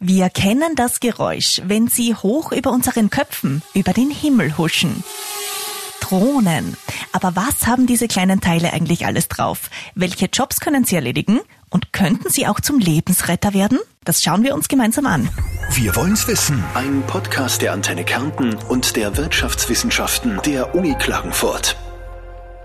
Wir kennen das Geräusch, wenn sie hoch über unseren Köpfen über den Himmel huschen. Drohnen. Aber was haben diese kleinen Teile eigentlich alles drauf? Welche Jobs können sie erledigen? Und könnten sie auch zum Lebensretter werden? Das schauen wir uns gemeinsam an. Wir wollen's wissen. Ein Podcast der Antenne Kärnten und der Wirtschaftswissenschaften der Uni Klagenfurt.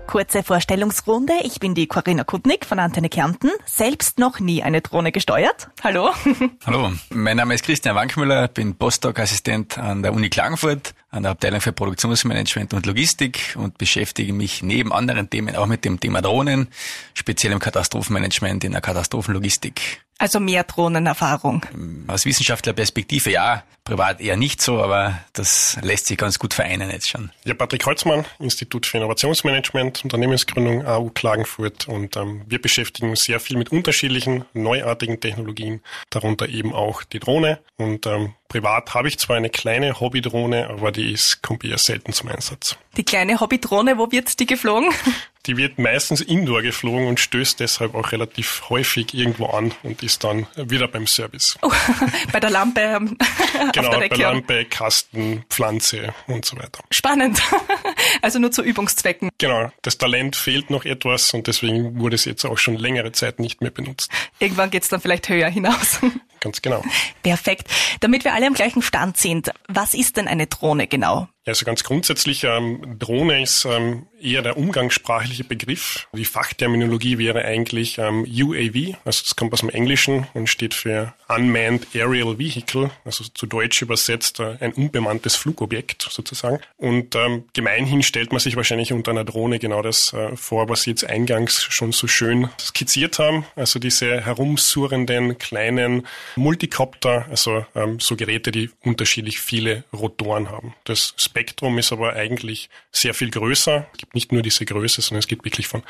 Kurze Vorstellungsrunde. Ich bin die Corinna Kutnik von Antenne Kärnten. Selbst noch nie eine Drohne gesteuert. Hallo. Hallo. Mein Name ist Christian Wankmüller, bin Postdoc-Assistent an der Uni Klagenfurt, an der Abteilung für Produktionsmanagement und Logistik und beschäftige mich neben anderen Themen auch mit dem Thema Drohnen, speziell im Katastrophenmanagement in der Katastrophenlogistik. Also mehr Drohnenerfahrung. Aus Wissenschaftlerperspektive ja, privat eher nicht so, aber das lässt sich ganz gut vereinen jetzt schon. Ja, Patrick Holzmann, Institut für Innovationsmanagement, Unternehmensgründung AU Klagenfurt und ähm, wir beschäftigen uns sehr viel mit unterschiedlichen neuartigen Technologien, darunter eben auch die Drohne und ähm, Privat habe ich zwar eine kleine Hobbydrohne, aber die ist, kommt eher selten zum Einsatz. Die kleine Hobbydrohne, wo wird die geflogen? Die wird meistens indoor geflogen und stößt deshalb auch relativ häufig irgendwo an und ist dann wieder beim Service. Oh, bei der Lampe. Ähm, genau, bei Lampe, Kasten, Pflanze und so weiter. Spannend. Also nur zu Übungszwecken. Genau, das Talent fehlt noch etwas und deswegen wurde es jetzt auch schon längere Zeit nicht mehr benutzt. Irgendwann geht es dann vielleicht höher hinaus. Ganz genau. Perfekt. Damit wir alle am gleichen Stand sind, was ist denn eine Drohne genau? Ja, also ganz grundsätzlich, ähm, Drohne ist ähm, eher der umgangssprachliche Begriff. Die Fachterminologie wäre eigentlich ähm, UAV, also das kommt aus dem Englischen und steht für Unmanned Aerial Vehicle, also zu Deutsch übersetzt äh, ein unbemanntes Flugobjekt sozusagen. Und ähm, gemeinhin stellt man sich wahrscheinlich unter einer Drohne genau das äh, vor, was Sie jetzt eingangs schon so schön skizziert haben. Also diese herumsurrenden kleinen Multicopter, also ähm, so Geräte, die unterschiedlich viele Rotoren haben. Das Spektrum ist aber eigentlich sehr viel größer. Es gibt nicht nur diese Größe, sondern es geht wirklich von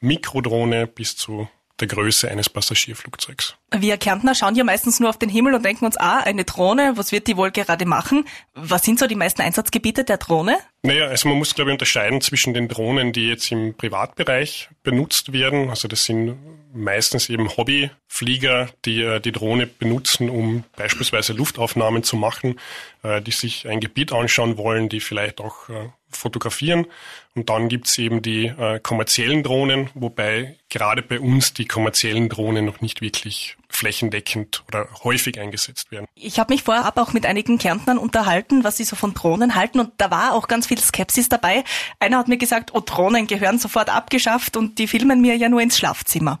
Mikrodrohne bis zu der Größe eines Passagierflugzeugs. Wir Kärntner schauen ja meistens nur auf den Himmel und denken uns, ah, eine Drohne, was wird die wohl gerade machen? Was sind so die meisten Einsatzgebiete der Drohne? Naja, also man muss, glaube ich, unterscheiden zwischen den Drohnen, die jetzt im Privatbereich benutzt werden. Also das sind meistens eben Hobbyflieger, die äh, die Drohne benutzen, um beispielsweise Luftaufnahmen zu machen, äh, die sich ein Gebiet anschauen wollen, die vielleicht auch äh, fotografieren. Und dann gibt's eben die kommerziellen Drohnen, wobei gerade bei uns die kommerziellen Drohnen noch nicht wirklich flächendeckend oder häufig eingesetzt werden. Ich habe mich vorab auch mit einigen Kärntnern unterhalten, was sie so von Drohnen halten und da war auch ganz viel Skepsis dabei. Einer hat mir gesagt, oh, Drohnen gehören sofort abgeschafft und die filmen mir ja nur ins Schlafzimmer.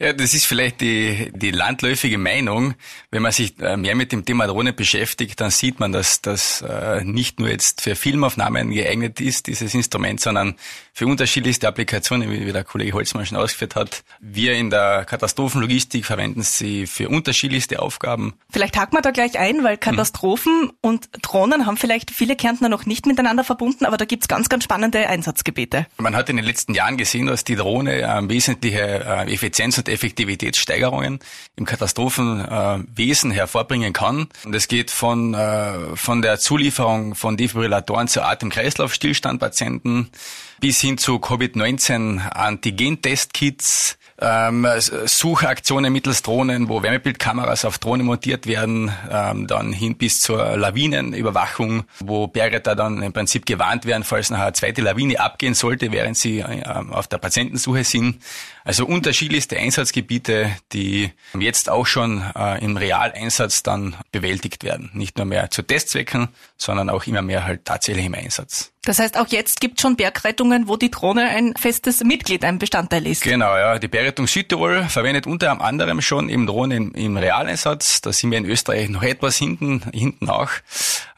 Ja, das ist vielleicht die, die landläufige Meinung. Wenn man sich äh, mehr mit dem Thema Drohne beschäftigt, dann sieht man, dass das äh, nicht nur jetzt für Filmaufnahmen geeignet ist, dieses Instrument, sondern für unterschiedlichste Applikationen, wie der Kollege Holzmann schon ausgeführt hat. Wir in der Katastrophenlogistik verwenden sie für unterschiedlichste Aufgaben. Vielleicht haken wir da gleich ein, weil Katastrophen mhm. und Drohnen haben vielleicht viele Kärntner noch nicht miteinander verbunden, aber da gibt's ganz, ganz spannende Einsatzgebiete. Man hat in den letzten Jahren gesehen, dass die Drohne äh, wesentliche äh, Effizienz und Effektivitätssteigerungen im Katastrophenwesen hervorbringen kann. Und es geht von, äh, von der Zulieferung von Defibrillatoren zu Atem-Kreislauf-Stillstandpatienten bis hin zu Covid-19-Antigen-Testkits, ähm, Suchaktionen mittels Drohnen, wo Wärmebildkameras auf Drohnen montiert werden, ähm, dann hin bis zur Lawinenüberwachung, wo Bergretter dann im Prinzip gewarnt werden, falls nachher eine zweite Lawine abgehen sollte, während sie äh, auf der Patientensuche sind. Also unterschiedlichste Einsatzgebiete, die jetzt auch schon äh, im Realeinsatz dann bewältigt werden. Nicht nur mehr zu Testzwecken, sondern auch immer mehr halt tatsächlich im Einsatz. Das heißt, auch jetzt gibt es schon Bergrettungen, wo die Drohne ein festes Mitglied, ein Bestandteil ist. Genau, ja. Die Bergrettung Südtirol verwendet unter anderem schon eben Drohnen im Realeinsatz. Da sind wir in Österreich noch etwas hinten, hinten nach,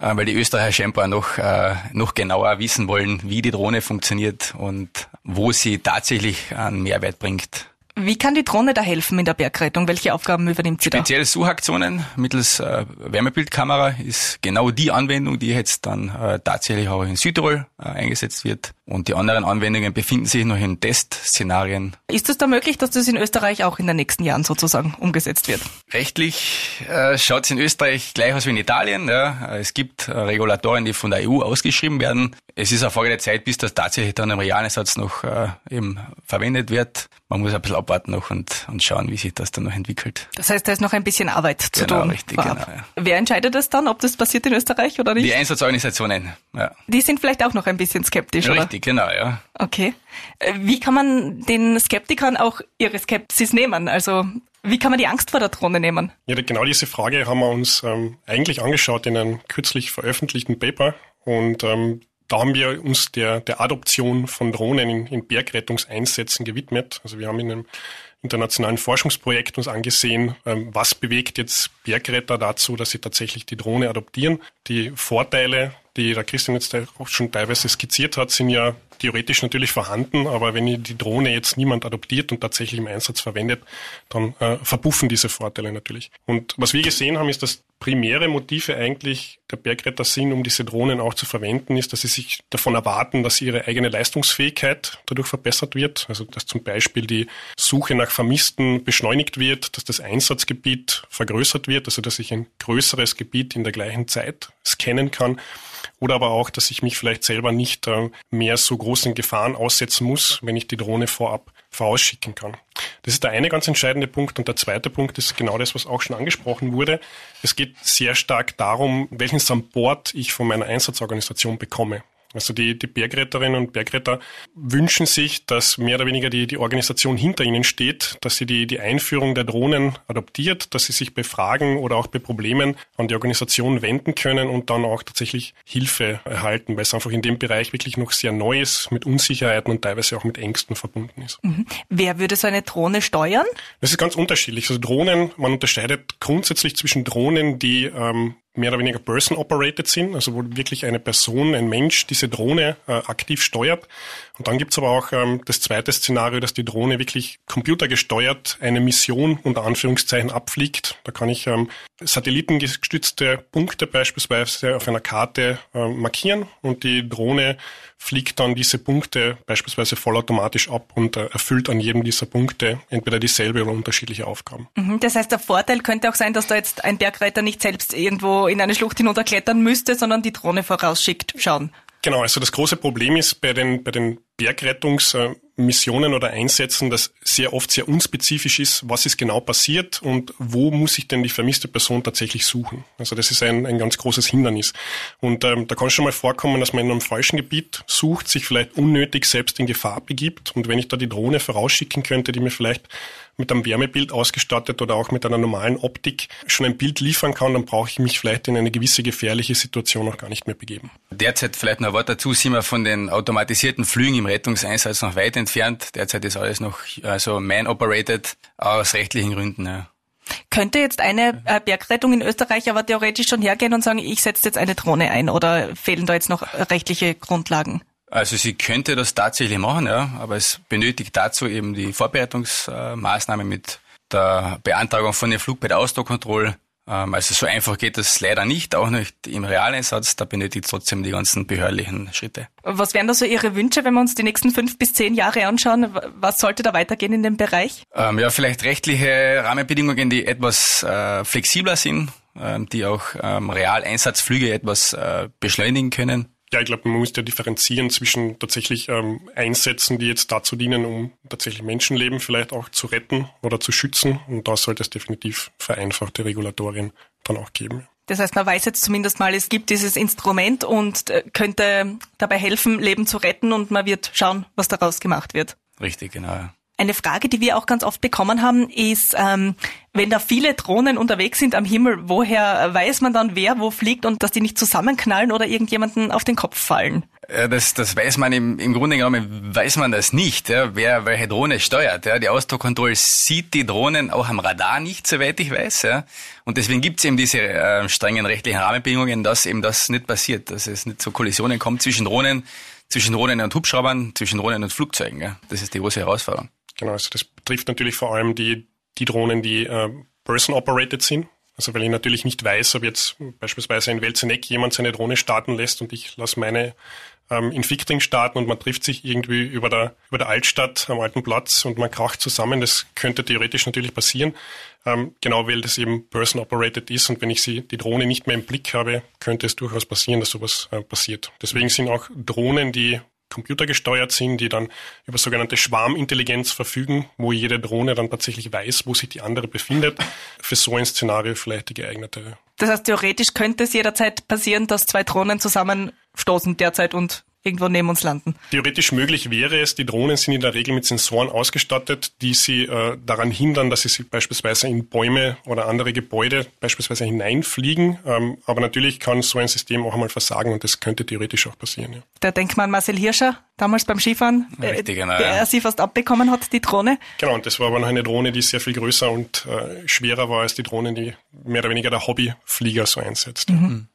äh, weil die Österreicher scheinbar noch, äh, noch genauer wissen wollen, wie die Drohne funktioniert und wo sie tatsächlich einen Mehrwert bringt. Wie kann die Drohne da helfen in der Bergrettung? Welche Aufgaben übernimmt sie da? Spezielle Suchaktionen mittels äh, Wärmebildkamera ist genau die Anwendung, die jetzt dann äh, tatsächlich auch in Südtirol äh, eingesetzt wird. Und die anderen Anwendungen befinden sich noch in Testszenarien. Ist es da möglich, dass das in Österreich auch in den nächsten Jahren sozusagen umgesetzt wird? Rechtlich äh, schaut es in Österreich gleich aus wie in Italien. Ja. Es gibt äh, Regulatorien, die von der EU ausgeschrieben werden. Es ist eine Frage der Zeit, bis das tatsächlich dann im realen Satz noch äh, eben verwendet wird. Man muss ein bisschen abwarten noch und, und schauen, wie sich das dann noch entwickelt. Das heißt, da ist noch ein bisschen Arbeit zu genau, tun. Richtig, genau, ja. Wer entscheidet das dann, ob das passiert in Österreich oder nicht? Die Einsatzorganisationen. Ja. Die sind vielleicht auch noch ein bisschen skeptisch, Richtig, oder? Richtig, genau, ja. Okay. Äh, wie kann man den Skeptikern auch ihre Skepsis nehmen? Also wie kann man die Angst vor der Drohne nehmen? Ja, genau diese Frage haben wir uns ähm, eigentlich angeschaut in einem kürzlich veröffentlichten Paper. Und ähm, da haben wir uns der, der Adoption von Drohnen in, in Bergrettungseinsätzen gewidmet. Also wir haben in einem internationalen Forschungsprojekt uns angesehen, ähm, was bewegt jetzt Bergretter dazu, dass sie tatsächlich die Drohne adoptieren. Die Vorteile, die der Christian jetzt auch schon teilweise skizziert hat, sind ja theoretisch natürlich vorhanden, aber wenn die Drohne jetzt niemand adoptiert und tatsächlich im Einsatz verwendet, dann äh, verpuffen diese Vorteile natürlich. Und was wir gesehen haben, ist, dass primäre Motive eigentlich der Bergretter sind, um diese Drohnen auch zu verwenden, ist, dass sie sich davon erwarten, dass ihre eigene Leistungsfähigkeit dadurch verbessert wird. Also dass zum Beispiel die Suche nach Vermissten beschleunigt wird, dass das Einsatzgebiet vergrößert wird, also dass ich ein größeres Gebiet in der gleichen Zeit scannen kann oder aber auch, dass ich mich vielleicht selber nicht äh, mehr so großen Gefahren aussetzen muss, wenn ich die Drohne vorab vorausschicken kann. Das ist der eine ganz entscheidende Punkt. Und der zweite Punkt ist genau das, was auch schon angesprochen wurde. Es geht sehr stark darum, welchen Support ich von meiner Einsatzorganisation bekomme. Also die, die Bergretterinnen und Bergretter wünschen sich, dass mehr oder weniger die, die Organisation hinter ihnen steht, dass sie die, die Einführung der Drohnen adoptiert, dass sie sich bei Fragen oder auch bei Problemen an die Organisation wenden können und dann auch tatsächlich Hilfe erhalten, weil es einfach in dem Bereich wirklich noch sehr neu ist, mit Unsicherheiten und teilweise auch mit Ängsten verbunden ist. Mhm. Wer würde so eine Drohne steuern? Das ist ganz unterschiedlich. Also Drohnen, man unterscheidet grundsätzlich zwischen Drohnen, die ähm, mehr oder weniger person-operated sind, also wo wirklich eine Person, ein Mensch diese Drohne äh, aktiv steuert. Und dann gibt's aber auch ähm, das zweite Szenario, dass die Drohne wirklich computergesteuert eine Mission unter Anführungszeichen abfliegt. Da kann ich ähm, satellitengestützte Punkte beispielsweise auf einer Karte äh, markieren und die Drohne fliegt dann diese Punkte beispielsweise vollautomatisch ab und äh, erfüllt an jedem dieser Punkte entweder dieselbe oder unterschiedliche Aufgaben. Mhm, das heißt, der Vorteil könnte auch sein, dass da jetzt ein Bergreiter nicht selbst irgendwo in eine Schlucht hinunterklettern müsste, sondern die Drohne vorausschickt. Schauen. Genau, also das große Problem ist bei den, bei den Bergrettungsmissionen oder Einsätzen, dass sehr oft sehr unspezifisch ist, was ist genau passiert und wo muss ich denn die vermisste Person tatsächlich suchen. Also das ist ein, ein ganz großes Hindernis. Und ähm, da kann es schon mal vorkommen, dass man in einem falschen Gebiet sucht, sich vielleicht unnötig selbst in Gefahr begibt. Und wenn ich da die Drohne vorausschicken könnte, die mir vielleicht mit einem Wärmebild ausgestattet oder auch mit einer normalen Optik schon ein Bild liefern kann, dann brauche ich mich vielleicht in eine gewisse gefährliche Situation auch gar nicht mehr begeben. Derzeit vielleicht noch ein Wort dazu, sind wir von den automatisierten Flügen im Rettungseinsatz noch weit entfernt. Derzeit ist alles noch also man-operated aus rechtlichen Gründen. Ja. Könnte jetzt eine äh, Bergrettung in Österreich aber theoretisch schon hergehen und sagen, ich setze jetzt eine Drohne ein oder fehlen da jetzt noch rechtliche Grundlagen? Also sie könnte das tatsächlich machen, ja, aber es benötigt dazu eben die Vorbereitungsmaßnahme mit der Beantragung von dem Flug bei der Ausdruckkontrolle. Ähm, also so einfach geht das leider nicht, auch nicht im Realeinsatz. Da benötigt es trotzdem die ganzen behördlichen Schritte. Was wären da so Ihre Wünsche, wenn wir uns die nächsten fünf bis zehn Jahre anschauen? Was sollte da weitergehen in dem Bereich? Ähm, ja, vielleicht rechtliche Rahmenbedingungen, die etwas äh, flexibler sind, äh, die auch ähm, Realeinsatzflüge etwas äh, beschleunigen können. Ja, ich glaube, man muss ja differenzieren zwischen tatsächlich ähm, Einsätzen, die jetzt dazu dienen, um tatsächlich Menschenleben vielleicht auch zu retten oder zu schützen. Und da sollte es definitiv vereinfachte Regulatorien dann auch geben. Das heißt, man weiß jetzt zumindest mal, es gibt dieses Instrument und äh, könnte dabei helfen, Leben zu retten und man wird schauen, was daraus gemacht wird. Richtig, genau. Eine Frage, die wir auch ganz oft bekommen haben, ist, ähm, wenn da viele Drohnen unterwegs sind am Himmel, woher weiß man dann, wer wo fliegt und dass die nicht zusammenknallen oder irgendjemanden auf den Kopf fallen? Ja, das, das weiß man im, im Grunde genommen, weiß man das nicht, ja, wer welche Drohne steuert. Ja. Die Autocontrol sieht die Drohnen auch am Radar nicht, soweit ich weiß. Ja. Und deswegen gibt es eben diese äh, strengen rechtlichen Rahmenbedingungen, dass eben das nicht passiert, dass es nicht zu Kollisionen kommt zwischen Drohnen, zwischen Drohnen und Hubschraubern, zwischen Drohnen und Flugzeugen. Ja. Das ist die große Herausforderung. Genau, also das betrifft natürlich vor allem die, die Drohnen, die äh, person-operated sind. Also weil ich natürlich nicht weiß, ob jetzt beispielsweise in Welzeneck jemand seine Drohne starten lässt und ich lasse meine ähm, in Fichtring starten und man trifft sich irgendwie über der, über der Altstadt am alten Platz und man kracht zusammen. Das könnte theoretisch natürlich passieren. Ähm, genau, weil das eben person-operated ist und wenn ich sie, die Drohne nicht mehr im Blick habe, könnte es durchaus passieren, dass sowas äh, passiert. Deswegen sind auch Drohnen, die computergesteuert sind, die dann über sogenannte Schwarmintelligenz verfügen, wo jede Drohne dann tatsächlich weiß, wo sich die andere befindet, für so ein Szenario vielleicht die geeignete. Das heißt, theoretisch könnte es jederzeit passieren, dass zwei Drohnen zusammenstoßen derzeit und irgendwo neben uns landen. Theoretisch möglich wäre es, die Drohnen sind in der Regel mit Sensoren ausgestattet, die sie äh, daran hindern, dass sie, sie beispielsweise in Bäume oder andere Gebäude beispielsweise hineinfliegen. Ähm, aber natürlich kann so ein System auch einmal versagen und das könnte theoretisch auch passieren. Ja. Da denkt man Marcel Hirscher, damals beim Skifahren, Richtig, genau, der ja. sie fast abbekommen hat, die Drohne. Genau, und das war aber noch eine Drohne, die sehr viel größer und äh, schwerer war als die Drohnen, die mehr oder weniger der Hobbyflieger so einsetzt. Mhm.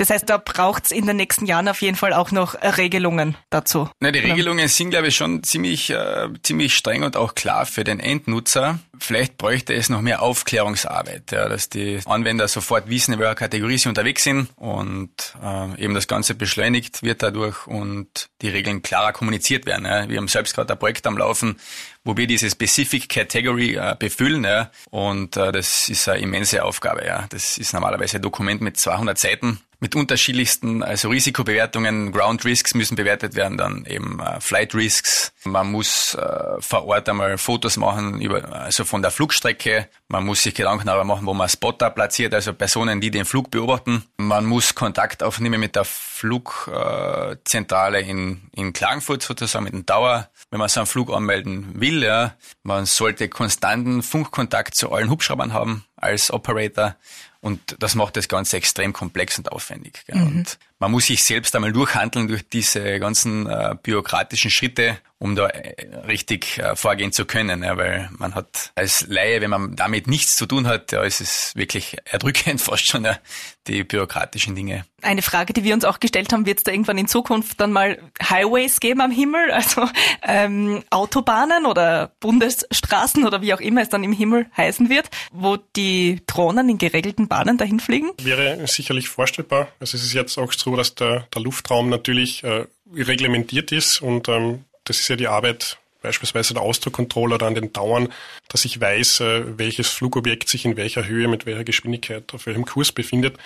Das heißt, da braucht es in den nächsten Jahren auf jeden Fall auch noch Regelungen dazu. Na, die Regelungen sind, glaube ich, schon ziemlich, äh, ziemlich streng und auch klar für den Endnutzer. Vielleicht bräuchte es noch mehr Aufklärungsarbeit, ja, dass die Anwender sofort wissen, in welcher Kategorie sie unterwegs sind und äh, eben das Ganze beschleunigt wird dadurch und die Regeln klarer kommuniziert werden. Ja. Wir haben selbst gerade ein Projekt am Laufen, wo wir diese Specific Category äh, befüllen. Ja. Und äh, das ist eine immense Aufgabe. Ja. Das ist normalerweise ein Dokument mit 200 Seiten mit unterschiedlichsten, also Risikobewertungen, Ground Risks müssen bewertet werden, dann eben äh, Flight Risks. Man muss äh, vor Ort einmal Fotos machen über, also von der Flugstrecke. Man muss sich Gedanken darüber machen, wo man Spotter platziert, also Personen, die den Flug beobachten. Man muss Kontakt aufnehmen mit der Flugzentrale in, in Klagenfurt sozusagen, mit dem Dauer, wenn man so einen Flug anmelden will. Ja. Man sollte konstanten Funkkontakt zu allen Hubschraubern haben als Operator und das macht das Ganze extrem komplex und aufwendig. Mhm. Und man muss sich selbst einmal durchhandeln durch diese ganzen äh, bürokratischen Schritte, um da äh, richtig äh, vorgehen zu können. Ja, weil man hat als Laie, wenn man damit nichts zu tun hat, ja, ist es wirklich erdrückend fast schon ja, die bürokratischen Dinge. Eine Frage, die wir uns auch gestellt haben, wird es da irgendwann in Zukunft dann mal Highways geben am Himmel, also ähm, Autobahnen oder Bundesstraßen oder wie auch immer es dann im Himmel heißen wird, wo die Drohnen in geregelten Bahnen dahin fliegen? Wäre sicherlich vorstellbar. Also es ist jetzt auch so, dass der, der Luftraum natürlich äh, reglementiert ist und ähm, das ist ja die Arbeit beispielsweise der Ausdruckcontroller oder an den Dauern, dass ich weiß, äh, welches Flugobjekt sich in welcher Höhe, mit welcher Geschwindigkeit, auf welchem Kurs befindet.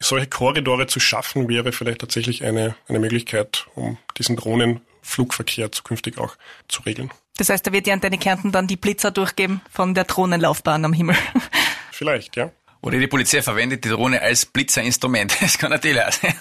Solche Korridore zu schaffen, wäre vielleicht tatsächlich eine, eine Möglichkeit, um diesen Drohnenflugverkehr zukünftig auch zu regeln. Das heißt, da wird die Antenne Kärnten dann die Blitzer durchgeben von der Drohnenlaufbahn am Himmel. Vielleicht, ja. Oder die Polizei verwendet die Drohne als Blitzerinstrument. Das kann natürlich auch sein.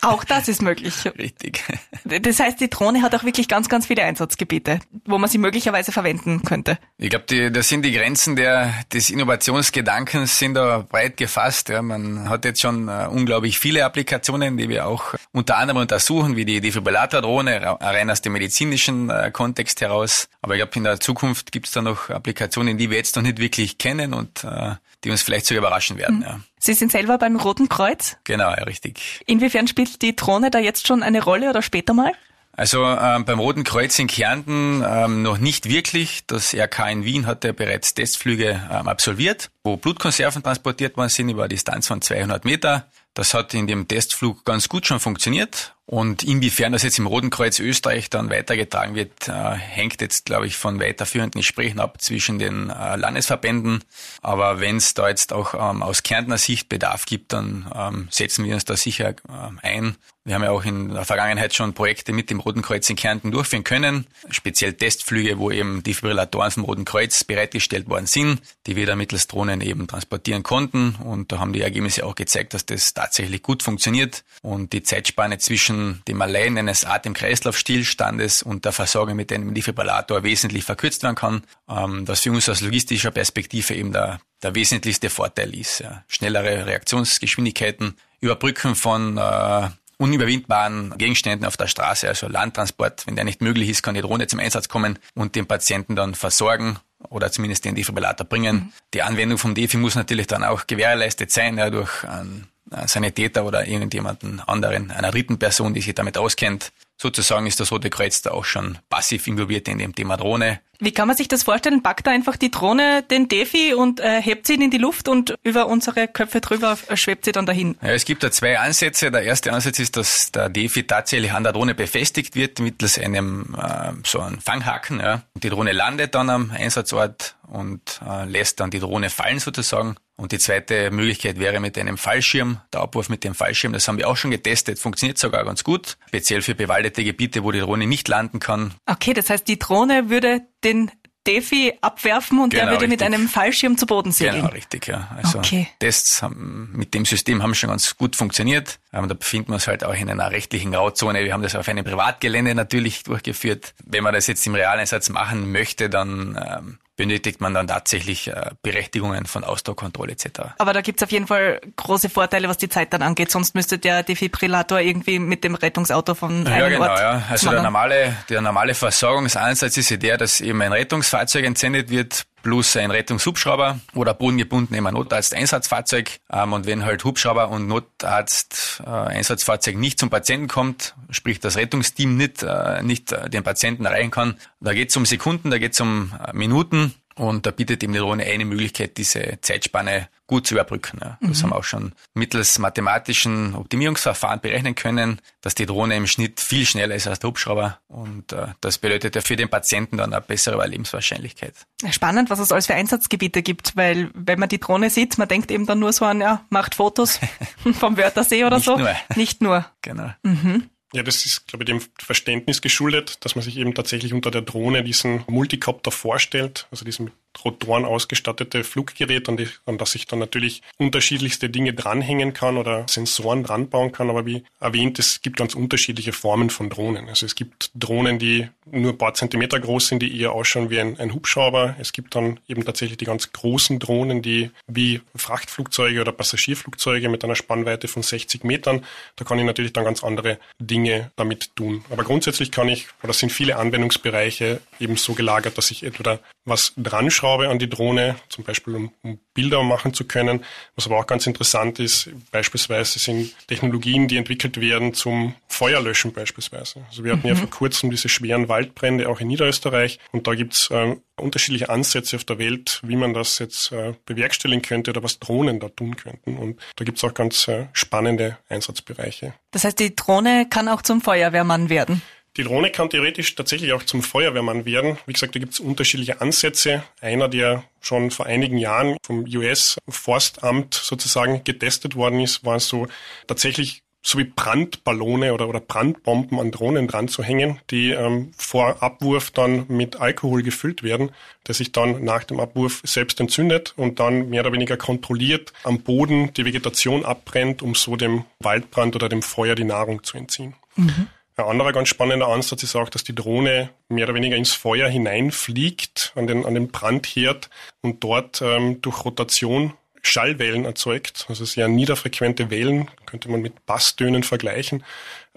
Auch das ist möglich. Richtig. Das heißt, die Drohne hat auch wirklich ganz, ganz viele Einsatzgebiete, wo man sie möglicherweise verwenden könnte. Ich glaube, da sind die Grenzen der, des Innovationsgedankens sind da breit gefasst. Ja. Man hat jetzt schon uh, unglaublich viele Applikationen, die wir auch unter anderem untersuchen, wie die Defibrillatordrohne, rein aus dem medizinischen uh, Kontext heraus. Aber ich glaube, in der Zukunft gibt es da noch Applikationen, die wir jetzt noch nicht wirklich kennen und uh, die uns vielleicht sogar überraschen werden. Mhm. Ja. Sie sind selber beim Roten Kreuz? Genau, ja, richtig. Inwiefern spielt die Drohne da jetzt schon eine Rolle oder später mal? Also ähm, beim Roten Kreuz in Kärnten ähm, noch nicht wirklich. Das RK in Wien hat ja bereits Testflüge ähm, absolviert, wo Blutkonserven transportiert worden sind über eine Distanz von 200 Meter. Das hat in dem Testflug ganz gut schon funktioniert. Und inwiefern das jetzt im Roten Kreuz Österreich dann weitergetragen wird, äh, hängt jetzt, glaube ich, von weiterführenden Gesprächen ab zwischen den äh, Landesverbänden. Aber wenn es da jetzt auch ähm, aus Kärntner Sicht Bedarf gibt, dann ähm, setzen wir uns da sicher äh, ein. Wir haben ja auch in der Vergangenheit schon Projekte mit dem Roten Kreuz in Kärnten durchführen können, speziell Testflüge, wo eben Defibrillatoren vom Roten Kreuz bereitgestellt worden sind, die wir da mittels Drohnen eben transportieren konnten. Und da haben die Ergebnisse auch gezeigt, dass das tatsächlich gut funktioniert und die Zeitspanne zwischen zwischen dem Allein eines Atem-Kreislauf-Stillstandes und der Versorgung mit einem Defibrillator wesentlich verkürzt werden kann, ähm, das für uns aus logistischer Perspektive eben der, der wesentlichste Vorteil ist. Ja. Schnellere Reaktionsgeschwindigkeiten, Überbrücken von äh, unüberwindbaren Gegenständen auf der Straße, also Landtransport, wenn der nicht möglich ist, kann die Drohne zum Einsatz kommen und den Patienten dann versorgen oder zumindest den Defibrillator bringen. Mhm. Die Anwendung vom Defi muss natürlich dann auch gewährleistet sein, ja, durch einen Sanitäter oder irgendjemanden anderen, einer dritten Person, die sich damit auskennt. Sozusagen ist das Rote Kreuz da auch schon passiv involviert in dem Thema Drohne. Wie kann man sich das vorstellen? Packt da einfach die Drohne den Defi und äh, hebt sie in die Luft und über unsere Köpfe drüber schwebt sie dann dahin? Ja, es gibt da zwei Ansätze. Der erste Ansatz ist, dass der Defi tatsächlich an der Drohne befestigt wird mittels einem äh, so einem Fanghaken. Ja. Die Drohne landet dann am Einsatzort und äh, lässt dann die Drohne fallen sozusagen. Und die zweite Möglichkeit wäre mit einem Fallschirm, der Abwurf mit dem Fallschirm. Das haben wir auch schon getestet, funktioniert sogar ganz gut. Speziell für bewaldete Gebiete, wo die Drohne nicht landen kann. Okay, das heißt, die Drohne würde den Defi abwerfen und genau, der würde richtig. mit einem Fallschirm zu Boden segeln. Genau, richtig, ja. Also okay. Tests haben, mit dem System haben schon ganz gut funktioniert. Aber da befinden wir uns halt auch in einer rechtlichen Grauzone. Wir haben das auf einem Privatgelände natürlich durchgeführt. Wenn man das jetzt im Realeinsatz machen möchte, dann ähm, benötigt man dann tatsächlich äh, Berechtigungen von Ausdauerkontrolle etc. Aber da gibt's auf jeden Fall große Vorteile, was die Zeit dann angeht. Sonst müsste der Defibrillator irgendwie mit dem Rettungsauto von einem Ja, genau. Ort ja. Also der normale, der normale Versorgungsansatz ist ja der, dass eben ein Rettungsfahrzeug entsendet wird, plus ein Rettungshubschrauber oder bodengebunden ein Notarzt-Einsatzfahrzeug. Ähm, und wenn halt Hubschrauber und Notarzt-Einsatzfahrzeug nicht zum Patienten kommt, sprich das Rettungsteam nicht, äh, nicht äh, den Patienten erreichen kann, da geht es um Sekunden, da geht es um äh, Minuten. Und da bietet eben die Drohne eine Möglichkeit, diese Zeitspanne gut zu überbrücken. Das mhm. haben wir auch schon mittels mathematischen Optimierungsverfahren berechnen können, dass die Drohne im Schnitt viel schneller ist als der Hubschrauber. Und äh, das bedeutet ja für den Patienten dann eine bessere Überlebenswahrscheinlichkeit. Spannend, was es alles für Einsatzgebiete gibt, weil wenn man die Drohne sieht, man denkt eben dann nur so an, ja, macht Fotos vom Wörthersee oder Nicht so. Nur. Nicht nur. Genau. Mhm. Ja, das ist, glaube ich, dem Verständnis geschuldet, dass man sich eben tatsächlich unter der Drohne diesen Multicopter vorstellt, also diesen Rotoren ausgestattete Fluggerät, an, die, an das ich dann natürlich unterschiedlichste Dinge dranhängen kann oder Sensoren dranbauen kann. Aber wie erwähnt, es gibt ganz unterschiedliche Formen von Drohnen. Also es gibt Drohnen, die nur ein paar Zentimeter groß sind, die eher ausschauen wie ein, ein Hubschrauber. Es gibt dann eben tatsächlich die ganz großen Drohnen, die wie Frachtflugzeuge oder Passagierflugzeuge mit einer Spannweite von 60 Metern. Da kann ich natürlich dann ganz andere Dinge damit tun. Aber grundsätzlich kann ich, oder sind viele Anwendungsbereiche eben so gelagert, dass ich entweder was dran schraube an die Drohne, zum Beispiel um, um, Bilder machen zu können. Was aber auch ganz interessant ist, beispielsweise sind Technologien, die entwickelt werden zum Feuerlöschen beispielsweise. Also wir hatten mhm. ja vor kurzem diese schweren Waldbrände auch in Niederösterreich und da gibt's äh, unterschiedliche Ansätze auf der Welt, wie man das jetzt äh, bewerkstelligen könnte oder was Drohnen da tun könnten. Und da gibt's auch ganz äh, spannende Einsatzbereiche. Das heißt, die Drohne kann auch zum Feuerwehrmann werden. Die Drohne kann theoretisch tatsächlich auch zum Feuerwehrmann werden. Wie gesagt, da gibt es unterschiedliche Ansätze. Einer, der schon vor einigen Jahren vom US-Forstamt sozusagen getestet worden ist, war so tatsächlich so wie Brandballone oder, oder Brandbomben an Drohnen dran zu hängen, die ähm, vor Abwurf dann mit Alkohol gefüllt werden, der sich dann nach dem Abwurf selbst entzündet und dann mehr oder weniger kontrolliert am Boden die Vegetation abbrennt, um so dem Waldbrand oder dem Feuer die Nahrung zu entziehen. Mhm. Ein anderer ganz spannender Ansatz ist auch, dass die Drohne mehr oder weniger ins Feuer hineinfliegt, an den, an den Brandherd und dort ähm, durch Rotation Schallwellen erzeugt, also sehr niederfrequente Wellen, könnte man mit Basstönen vergleichen,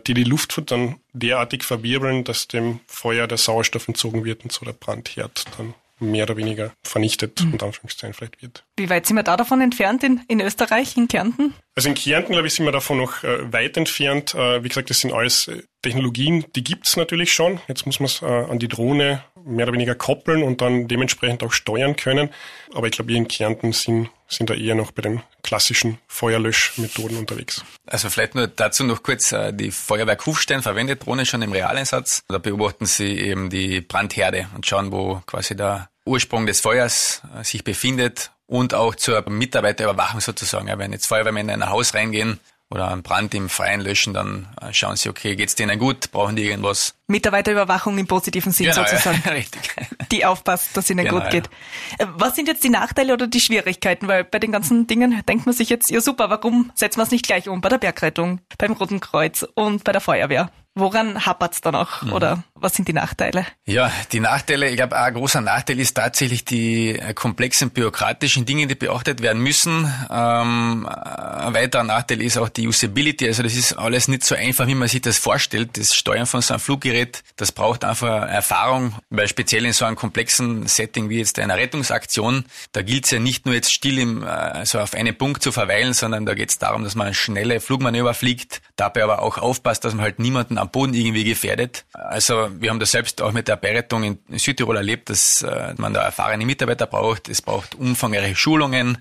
die die Luft dann derartig verwirbeln, dass dem Feuer der Sauerstoff entzogen wird und so der Brandherd dann mehr oder weniger vernichtet, mhm. und Anführungszeichen vielleicht wird. Wie weit sind wir da davon entfernt in, in Österreich, in Kärnten? Also in Kärnten, glaube ich, sind wir davon noch äh, weit entfernt. Äh, wie gesagt, das sind alles äh, Technologien, die gibt's natürlich schon. Jetzt muss man es äh, an die Drohne mehr oder weniger koppeln und dann dementsprechend auch steuern können. Aber ich glaube, wir in Kärnten sind, sind da eher noch bei den klassischen Feuerlöschmethoden unterwegs. Also vielleicht nur dazu noch kurz, äh, die Feuerwehr Kufstein verwendet Drohne schon im Realeinsatz. Da beobachten sie eben die Brandherde und schauen, wo quasi der Ursprung des Feuers äh, sich befindet und auch zur Mitarbeiterüberwachung sozusagen. Wenn jetzt Feuerwehrmänner in ein Haus reingehen oder einen Brand im Freien löschen, dann äh, schauen sie, okay, geht's denen gut, brauchen die irgendwas? Mitarbeiterüberwachung im positiven Sinn genau, sozusagen. Ja, richtig. Die aufpasst, dass ihnen genau, gut geht. Ja. Äh, was sind jetzt die Nachteile oder die Schwierigkeiten? Weil bei den ganzen Dingen denkt man sich jetzt, ja super, warum setzen wir es nicht gleich um? Bei der Bergrettung, beim Roten Kreuz und bei der Feuerwehr. Woran hapert's dann auch? Mhm. Oder was sind die Nachteile? Ja, die Nachteile, ich glaube, ein großer Nachteil ist tatsächlich die komplexen bürokratischen Dinge, die beachtet werden müssen. Ähm, ein weiterer Nachteil ist auch die Usability. Also das ist alles nicht so einfach, wie man sich das vorstellt. Das Steuern von so einem Fluggerät. Das braucht einfach Erfahrung, weil speziell in so einem komplexen Setting wie jetzt einer Rettungsaktion, da gilt es ja nicht nur jetzt still im, also auf einem Punkt zu verweilen, sondern da geht es darum, dass man schnelle Flugmanöver fliegt, dabei aber auch aufpasst, dass man halt niemanden am Boden irgendwie gefährdet. Also wir haben das selbst auch mit der Beirettung in Südtirol erlebt, dass äh, man da erfahrene Mitarbeiter braucht. Es braucht umfangreiche Schulungen,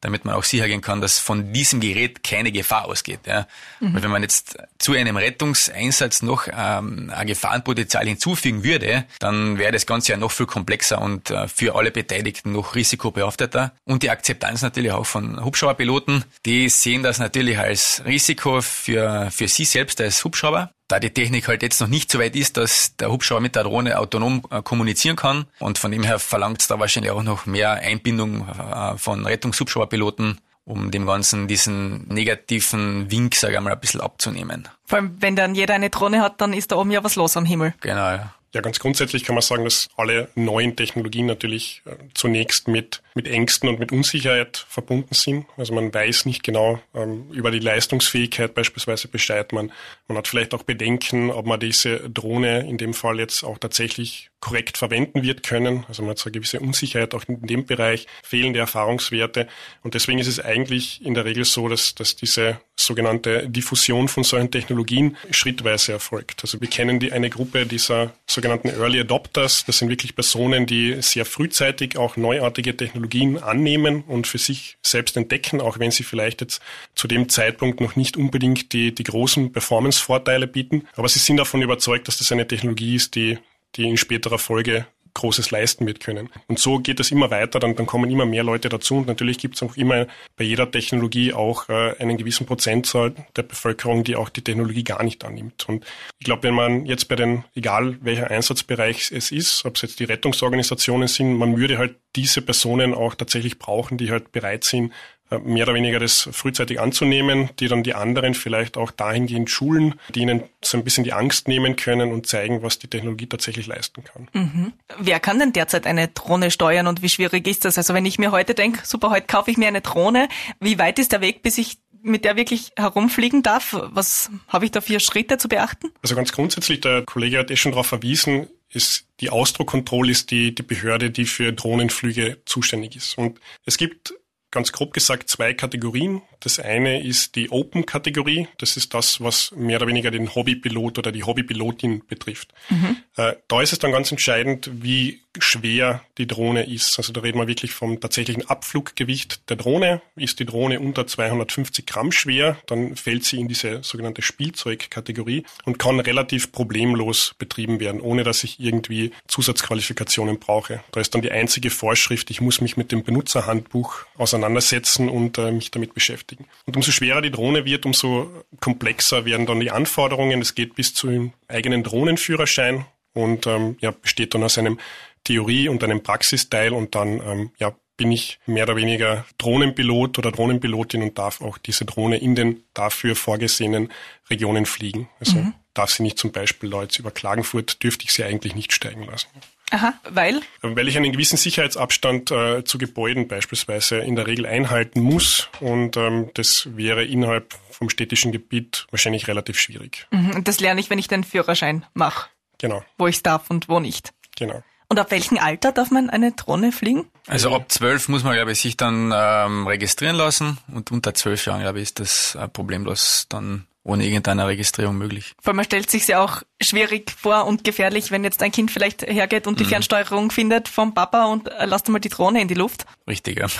damit man auch sicher gehen kann, dass von diesem Gerät keine Gefahr ausgeht. Ja. Mhm. Weil wenn man jetzt zu einem Rettungseinsatz noch ähm, ein Gefahrenpotenzial hinzufügen würde, dann wäre das Ganze ja noch viel komplexer und äh, für alle Beteiligten noch risikobehafteter. Und die Akzeptanz natürlich auch von Hubschrauberpiloten, die sehen das natürlich als Risiko für, für sie selbst als Hubschrauber da die Technik halt jetzt noch nicht so weit ist, dass der Hubschrauber mit der Drohne autonom äh, kommunizieren kann. Und von dem her verlangt es da wahrscheinlich auch noch mehr Einbindung äh, von Rettungshubschrauberpiloten, um dem Ganzen diesen negativen Wink, sage ich mal, ein bisschen abzunehmen. Vor allem, wenn dann jeder eine Drohne hat, dann ist da oben ja was los am Himmel. Genau, ja. Ja, ganz grundsätzlich kann man sagen, dass alle neuen Technologien natürlich äh, zunächst mit, mit Ängsten und mit Unsicherheit verbunden sind. Also man weiß nicht genau ähm, über die Leistungsfähigkeit beispielsweise Bescheid. Man, man hat vielleicht auch Bedenken, ob man diese Drohne in dem Fall jetzt auch tatsächlich korrekt verwenden wird können. Also man hat so eine gewisse Unsicherheit auch in dem Bereich, fehlende Erfahrungswerte. Und deswegen ist es eigentlich in der Regel so, dass, dass diese sogenannte Diffusion von solchen Technologien schrittweise erfolgt. Also wir kennen die eine Gruppe dieser sogenannten Early Adopters. Das sind wirklich Personen, die sehr frühzeitig auch neuartige Technologien annehmen und für sich selbst entdecken, auch wenn sie vielleicht jetzt zu dem Zeitpunkt noch nicht unbedingt die, die großen Performance-Vorteile bieten. Aber sie sind davon überzeugt, dass das eine Technologie ist, die die in späterer Folge Großes leisten wird können. Und so geht es immer weiter, dann, dann kommen immer mehr Leute dazu und natürlich gibt es auch immer bei jeder Technologie auch äh, einen gewissen Prozentzahl der Bevölkerung, die auch die Technologie gar nicht annimmt. Und ich glaube, wenn man jetzt bei den, egal welcher Einsatzbereich es ist, ob es jetzt die Rettungsorganisationen sind, man würde halt diese Personen auch tatsächlich brauchen, die halt bereit sind, mehr oder weniger das frühzeitig anzunehmen, die dann die anderen vielleicht auch dahingehend schulen, die ihnen so ein bisschen die Angst nehmen können und zeigen, was die Technologie tatsächlich leisten kann. Mhm. Wer kann denn derzeit eine Drohne steuern und wie schwierig ist das? Also wenn ich mir heute denke, super, heute kaufe ich mir eine Drohne, wie weit ist der Weg, bis ich mit der wirklich herumfliegen darf? Was habe ich da für Schritte zu beachten? Also ganz grundsätzlich, der Kollege hat eh schon darauf verwiesen, ist die Austro Control ist die, die Behörde, die für Drohnenflüge zuständig ist. Und es gibt ganz grob gesagt zwei Kategorien. Das eine ist die Open-Kategorie. Das ist das, was mehr oder weniger den Hobbypilot oder die Hobbypilotin betrifft. Mhm. Äh, da ist es dann ganz entscheidend, wie schwer die Drohne ist. Also da reden wir wirklich vom tatsächlichen Abfluggewicht der Drohne. Ist die Drohne unter 250 Gramm schwer, dann fällt sie in diese sogenannte Spielzeugkategorie und kann relativ problemlos betrieben werden, ohne dass ich irgendwie Zusatzqualifikationen brauche. Da ist dann die einzige Vorschrift, ich muss mich mit dem Benutzerhandbuch auseinandersetzen und äh, mich damit beschäftigen. Und umso schwerer die Drohne wird, umso komplexer werden dann die Anforderungen. Es geht bis zu einem eigenen Drohnenführerschein und ähm, ja, besteht dann aus einem Theorie und einem Praxisteil und dann ähm, ja, bin ich mehr oder weniger Drohnenpilot oder Drohnenpilotin und darf auch diese Drohne in den dafür vorgesehenen Regionen fliegen. Also mhm. darf sie nicht zum Beispiel Leute über Klagenfurt, dürfte ich sie eigentlich nicht steigen lassen. Aha, weil? Weil ich einen gewissen Sicherheitsabstand äh, zu Gebäuden beispielsweise in der Regel einhalten muss und ähm, das wäre innerhalb vom städtischen Gebiet wahrscheinlich relativ schwierig. Mhm, und das lerne ich, wenn ich den Führerschein mache. Genau. Wo ich darf und wo nicht. Genau. Und ab welchem Alter darf man eine Drohne fliegen? Also ab zwölf muss man, glaube ich, sich dann ähm, registrieren lassen und unter zwölf Jahren, glaube ich, ist das äh, problemlos dann ohne irgendeine Registrierung möglich. Vor allem man stellt sich ja auch schwierig vor und gefährlich, wenn jetzt ein Kind vielleicht hergeht und die mhm. Fernsteuerung findet vom Papa und äh, lasst mal die Drohne in die Luft. Richtig, ja.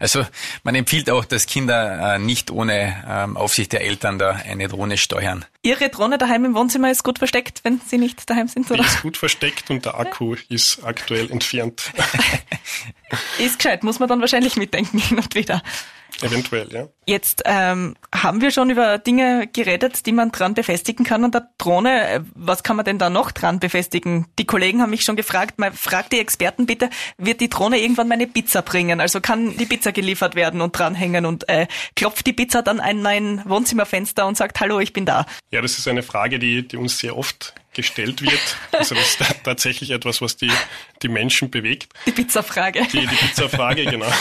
Also man empfiehlt auch, dass Kinder äh, nicht ohne ähm, Aufsicht der Eltern da eine Drohne steuern. Ihre Drohne daheim im Wohnzimmer ist gut versteckt, wenn Sie nicht daheim sind, oder? Die ist gut versteckt und der Akku ist aktuell entfernt. ist gescheit, muss man dann wahrscheinlich mitdenken hin und wieder. Eventuell, ja. Jetzt ähm, haben wir schon über Dinge geredet, die man dran befestigen kann an der Drohne. Was kann man denn da noch dran befestigen? Die Kollegen haben mich schon gefragt, mal fragt die Experten bitte, wird die Drohne irgendwann meine Pizza bringen? Also kann die Pizza geliefert werden und dranhängen und äh, klopft die Pizza dann an mein Wohnzimmerfenster und sagt, hallo, ich bin da? Ja, das ist eine Frage, die, die uns sehr oft gestellt wird. Also das ist tatsächlich etwas, was die, die Menschen bewegt. Die Pizza-Frage. Die, die Pizza-Frage, genau.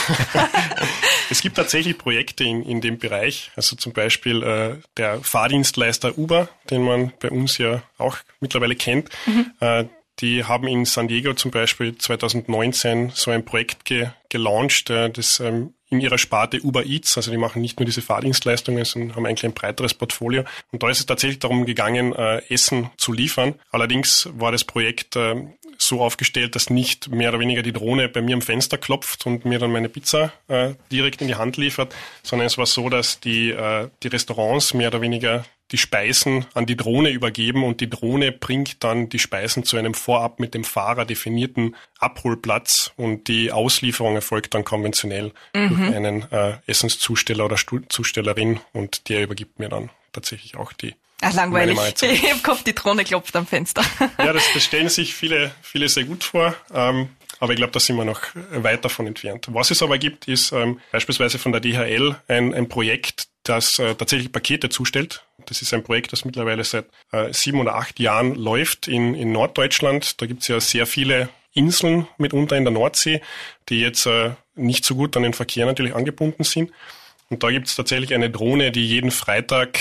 es gibt tatsächlich Projekte in, in dem Bereich. Also zum Beispiel äh, der Fahrdienstleister Uber, den man bei uns ja auch mittlerweile kennt. Mhm. Äh, die haben in San Diego zum Beispiel 2019 so ein Projekt ge gelauncht, äh, das ähm, in ihrer Sparte Uber Eats, also die machen nicht nur diese Fahrdienstleistungen, sondern haben eigentlich ein breiteres Portfolio. Und da ist es tatsächlich darum gegangen, äh, Essen zu liefern. Allerdings war das Projekt äh, so aufgestellt, dass nicht mehr oder weniger die Drohne bei mir am Fenster klopft und mir dann meine Pizza direkt in die Hand liefert, sondern es war so, dass die, die Restaurants mehr oder weniger die Speisen an die Drohne übergeben und die Drohne bringt dann die Speisen zu einem vorab mit dem Fahrer definierten Abholplatz und die Auslieferung erfolgt dann konventionell mhm. durch einen äh, Essenszusteller oder Stu Zustellerin und der übergibt mir dann tatsächlich auch die Ach, langweilig. Ich im Kopf, die Drohne klopft am Fenster. Ja, das, das stellen sich viele, viele sehr gut vor. Ähm, aber ich glaube, da sind wir noch weit davon entfernt. Was es aber gibt, ist ähm, beispielsweise von der DHL ein, ein Projekt, das äh, tatsächlich Pakete zustellt. Das ist ein Projekt, das mittlerweile seit äh, sieben oder acht Jahren läuft in, in Norddeutschland. Da gibt es ja sehr viele Inseln mitunter in der Nordsee, die jetzt äh, nicht so gut an den Verkehr natürlich angebunden sind. Und da gibt es tatsächlich eine Drohne, die jeden Freitag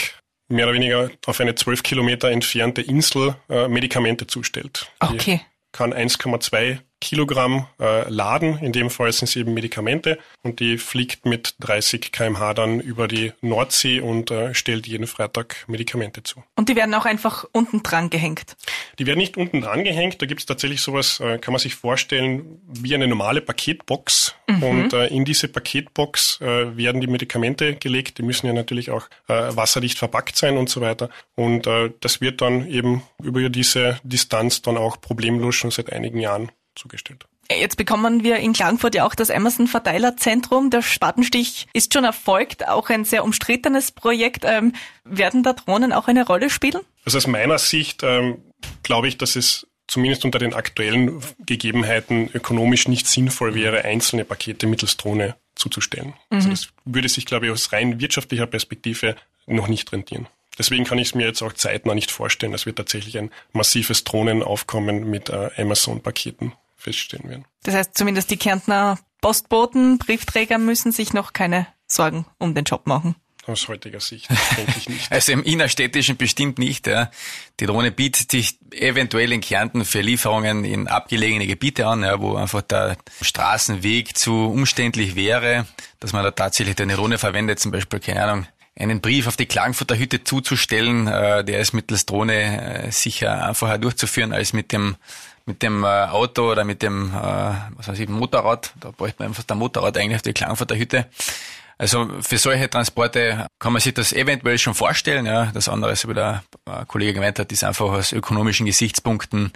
mehr oder weniger auf eine zwölf Kilometer entfernte Insel äh, Medikamente zustellt. Okay. Die kann 1,2 Kilogramm äh, laden. In dem Fall sind es eben Medikamente und die fliegt mit 30 kmh dann über die Nordsee und äh, stellt jeden Freitag Medikamente zu. Und die werden auch einfach unten dran gehängt? Die werden nicht unten dran gehängt. Da gibt es tatsächlich sowas, äh, kann man sich vorstellen, wie eine normale Paketbox. Mhm. Und äh, in diese Paketbox äh, werden die Medikamente gelegt. Die müssen ja natürlich auch äh, wasserdicht verpackt sein und so weiter. Und das wird dann eben über diese Distanz dann auch problemlos schon seit einigen Jahren zugestellt. Jetzt bekommen wir in Klagenfurt ja auch das Amazon Verteilerzentrum. Der Spatenstich ist schon erfolgt, auch ein sehr umstrittenes Projekt. Ähm, werden da Drohnen auch eine Rolle spielen? Also aus meiner Sicht ähm, glaube ich, dass es zumindest unter den aktuellen Gegebenheiten ökonomisch nicht sinnvoll wäre, einzelne Pakete mittels Drohne zuzustellen. Also mhm. Also das würde sich, glaube ich, aus rein wirtschaftlicher Perspektive noch nicht rentieren. Deswegen kann ich es mir jetzt auch zeitnah nicht vorstellen, dass wir tatsächlich ein massives Drohnenaufkommen mit äh, Amazon-Paketen feststellen werden. Das heißt, zumindest die Kärntner Postboten, Briefträger müssen sich noch keine Sorgen um den Job machen. Aus heutiger Sicht denke ich nicht. Also im innerstädtischen bestimmt nicht. Ja. Die Drohne bietet sich eventuell in Kärnten für Lieferungen in abgelegene Gebiete an, ja, wo einfach der Straßenweg zu umständlich wäre, dass man da tatsächlich eine Drohne verwendet, zum Beispiel, keine Ahnung, einen Brief auf die Klagenfurter Hütte zuzustellen, äh, der ist mittels Drohne äh, sicher einfacher durchzuführen als mit dem mit dem äh, Auto oder mit dem äh, was weiß ich, Motorrad. Da bräuchte man einfach das Motorrad eigentlich auf die Klagenfurter Hütte. Also für solche Transporte kann man sich das eventuell schon vorstellen. Ja. Das andere, wie der Kollege gemeint hat, ist einfach aus ökonomischen Gesichtspunkten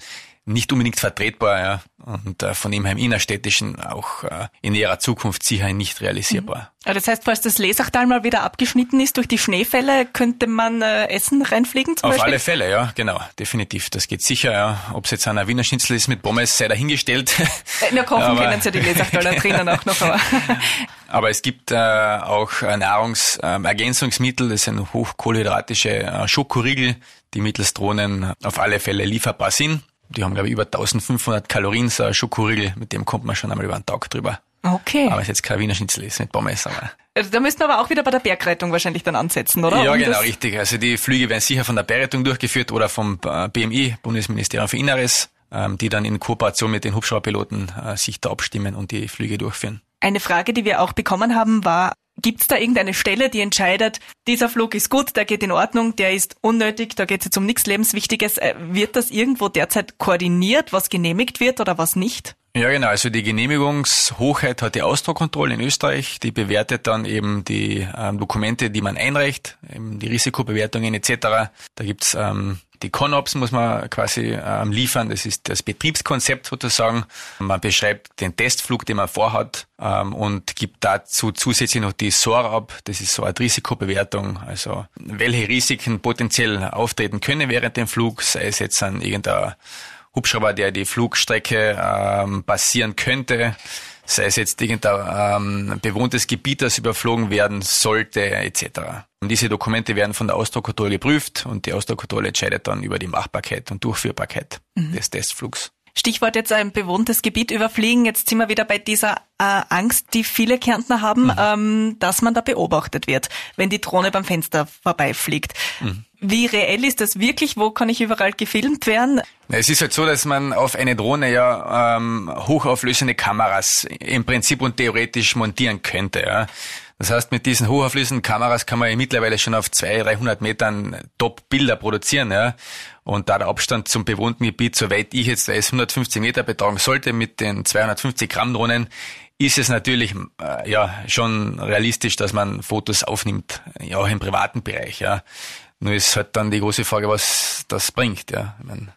nicht unbedingt vertretbar ja. und äh, von dem her im innerstädtischen auch äh, in näherer Zukunft sicher nicht realisierbar. Mhm. Das heißt, falls das Lesachtal mal wieder abgeschnitten ist durch die Schneefälle, könnte man äh, Essen reinfliegen zum Auf Beispiel? alle Fälle, ja, genau, definitiv. Das geht sicher, ja. Ob es jetzt einer Wiener Schnitzel ist mit Pommes, sei dahingestellt. Äh, na, kochen aber, können sie die Lesachtaler drinnen auch noch, aber... aber es gibt äh, auch äh, Nahrungsergänzungsmittel, das sind hochkohlenhydratische äh, Schokoriegel, die mittels Drohnen auf alle Fälle lieferbar sind die haben, glaube ich, über 1500 Kalorien, so ein Schokoriegel, mit dem kommt man schon einmal über einen Tag drüber. Okay. Aber es ist jetzt kein Wiener Schnitzel, ist nicht Pommes, aber. Also da müssten wir aber auch wieder bei der Bergrettung wahrscheinlich dann ansetzen, oder? Ja, um genau, richtig. Also die Flüge werden sicher von der Bergrettung durchgeführt oder vom äh, BMI, Bundesministerium für Inneres, ähm, die dann in Kooperation mit den Hubschrauberpiloten äh, sich da abstimmen und die Flüge durchführen. Eine Frage, die wir auch bekommen haben, war, Gibt es da irgendeine Stelle, die entscheidet, dieser Flug ist gut, der geht in Ordnung, der ist unnötig, da geht es jetzt um nichts Lebenswichtiges. Äh, wird das irgendwo derzeit koordiniert, was genehmigt wird oder was nicht? Ja, genau. Also die Genehmigungshochheit hat die Ausdruckkontrolle in Österreich. Die bewertet dann eben die ähm, Dokumente, die man einreicht, eben die Risikobewertungen etc. Da gibt's ähm, die ConOps muss man quasi ähm, liefern. Das ist das Betriebskonzept sozusagen. Man beschreibt den Testflug, den man vorhat ähm, und gibt dazu zusätzlich noch die SOAR ab. Das ist so eine Risikobewertung. Also welche Risiken potenziell auftreten können während dem Flug, sei es jetzt an irgendeiner Hubschrauber, der die Flugstrecke ähm, passieren könnte, sei es jetzt irgendein ähm, bewohntes Gebiet, das überflogen werden sollte, etc. Diese Dokumente werden von der Ausdruckkontrolle geprüft und die Ausdruckkontrolle entscheidet dann über die Machbarkeit und Durchführbarkeit mhm. des Testflugs. Stichwort jetzt ein bewohntes Gebiet überfliegen. Jetzt sind wir wieder bei dieser äh, Angst, die viele Kärntner haben, mhm. ähm, dass man da beobachtet wird, wenn die Drohne beim Fenster vorbeifliegt. Mhm. Wie reell ist das wirklich? Wo kann ich überall gefilmt werden? Es ist halt so, dass man auf eine Drohne ja ähm, hochauflösende Kameras im Prinzip und theoretisch montieren könnte. Ja. Das heißt, mit diesen hochauflösenden Kameras kann man ja mittlerweile schon auf 200, 300 Metern Top-Bilder produzieren. Ja. Und da der Abstand zum bewohnten Gebiet, soweit ich jetzt weiß, 150 Meter betragen sollte mit den 250 Gramm Drohnen, ist es natürlich äh, ja schon realistisch, dass man Fotos aufnimmt, ja auch im privaten Bereich. Ja. Nur ist halt dann die große Frage, was das bringt. Ja. Ich mein,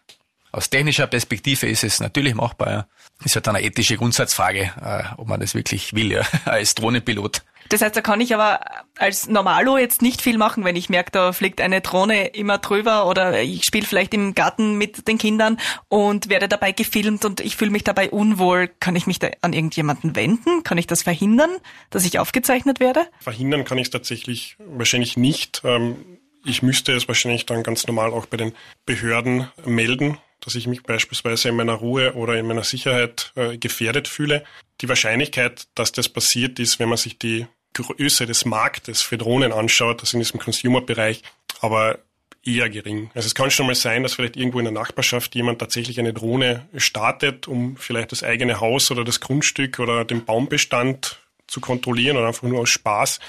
aus technischer Perspektive ist es natürlich machbar. Ja. Ist halt dann eine ethische Grundsatzfrage, äh, ob man das wirklich will, ja, als Drohnenpilot. Das heißt, da kann ich aber als Normalo jetzt nicht viel machen, wenn ich merke, da fliegt eine Drohne immer drüber oder ich spiele vielleicht im Garten mit den Kindern und werde dabei gefilmt und ich fühle mich dabei unwohl. Kann ich mich da an irgendjemanden wenden? Kann ich das verhindern, dass ich aufgezeichnet werde? Verhindern kann ich es tatsächlich wahrscheinlich nicht. Ähm, ich müsste es wahrscheinlich dann ganz normal auch bei den Behörden melden dass ich mich beispielsweise in meiner Ruhe oder in meiner Sicherheit äh, gefährdet fühle. Die Wahrscheinlichkeit, dass das passiert ist, wenn man sich die Größe des Marktes für Drohnen anschaut, das in diesem Consumer-Bereich, aber eher gering. Also es kann schon mal sein, dass vielleicht irgendwo in der Nachbarschaft jemand tatsächlich eine Drohne startet, um vielleicht das eigene Haus oder das Grundstück oder den Baumbestand zu kontrollieren oder einfach nur aus Spaß.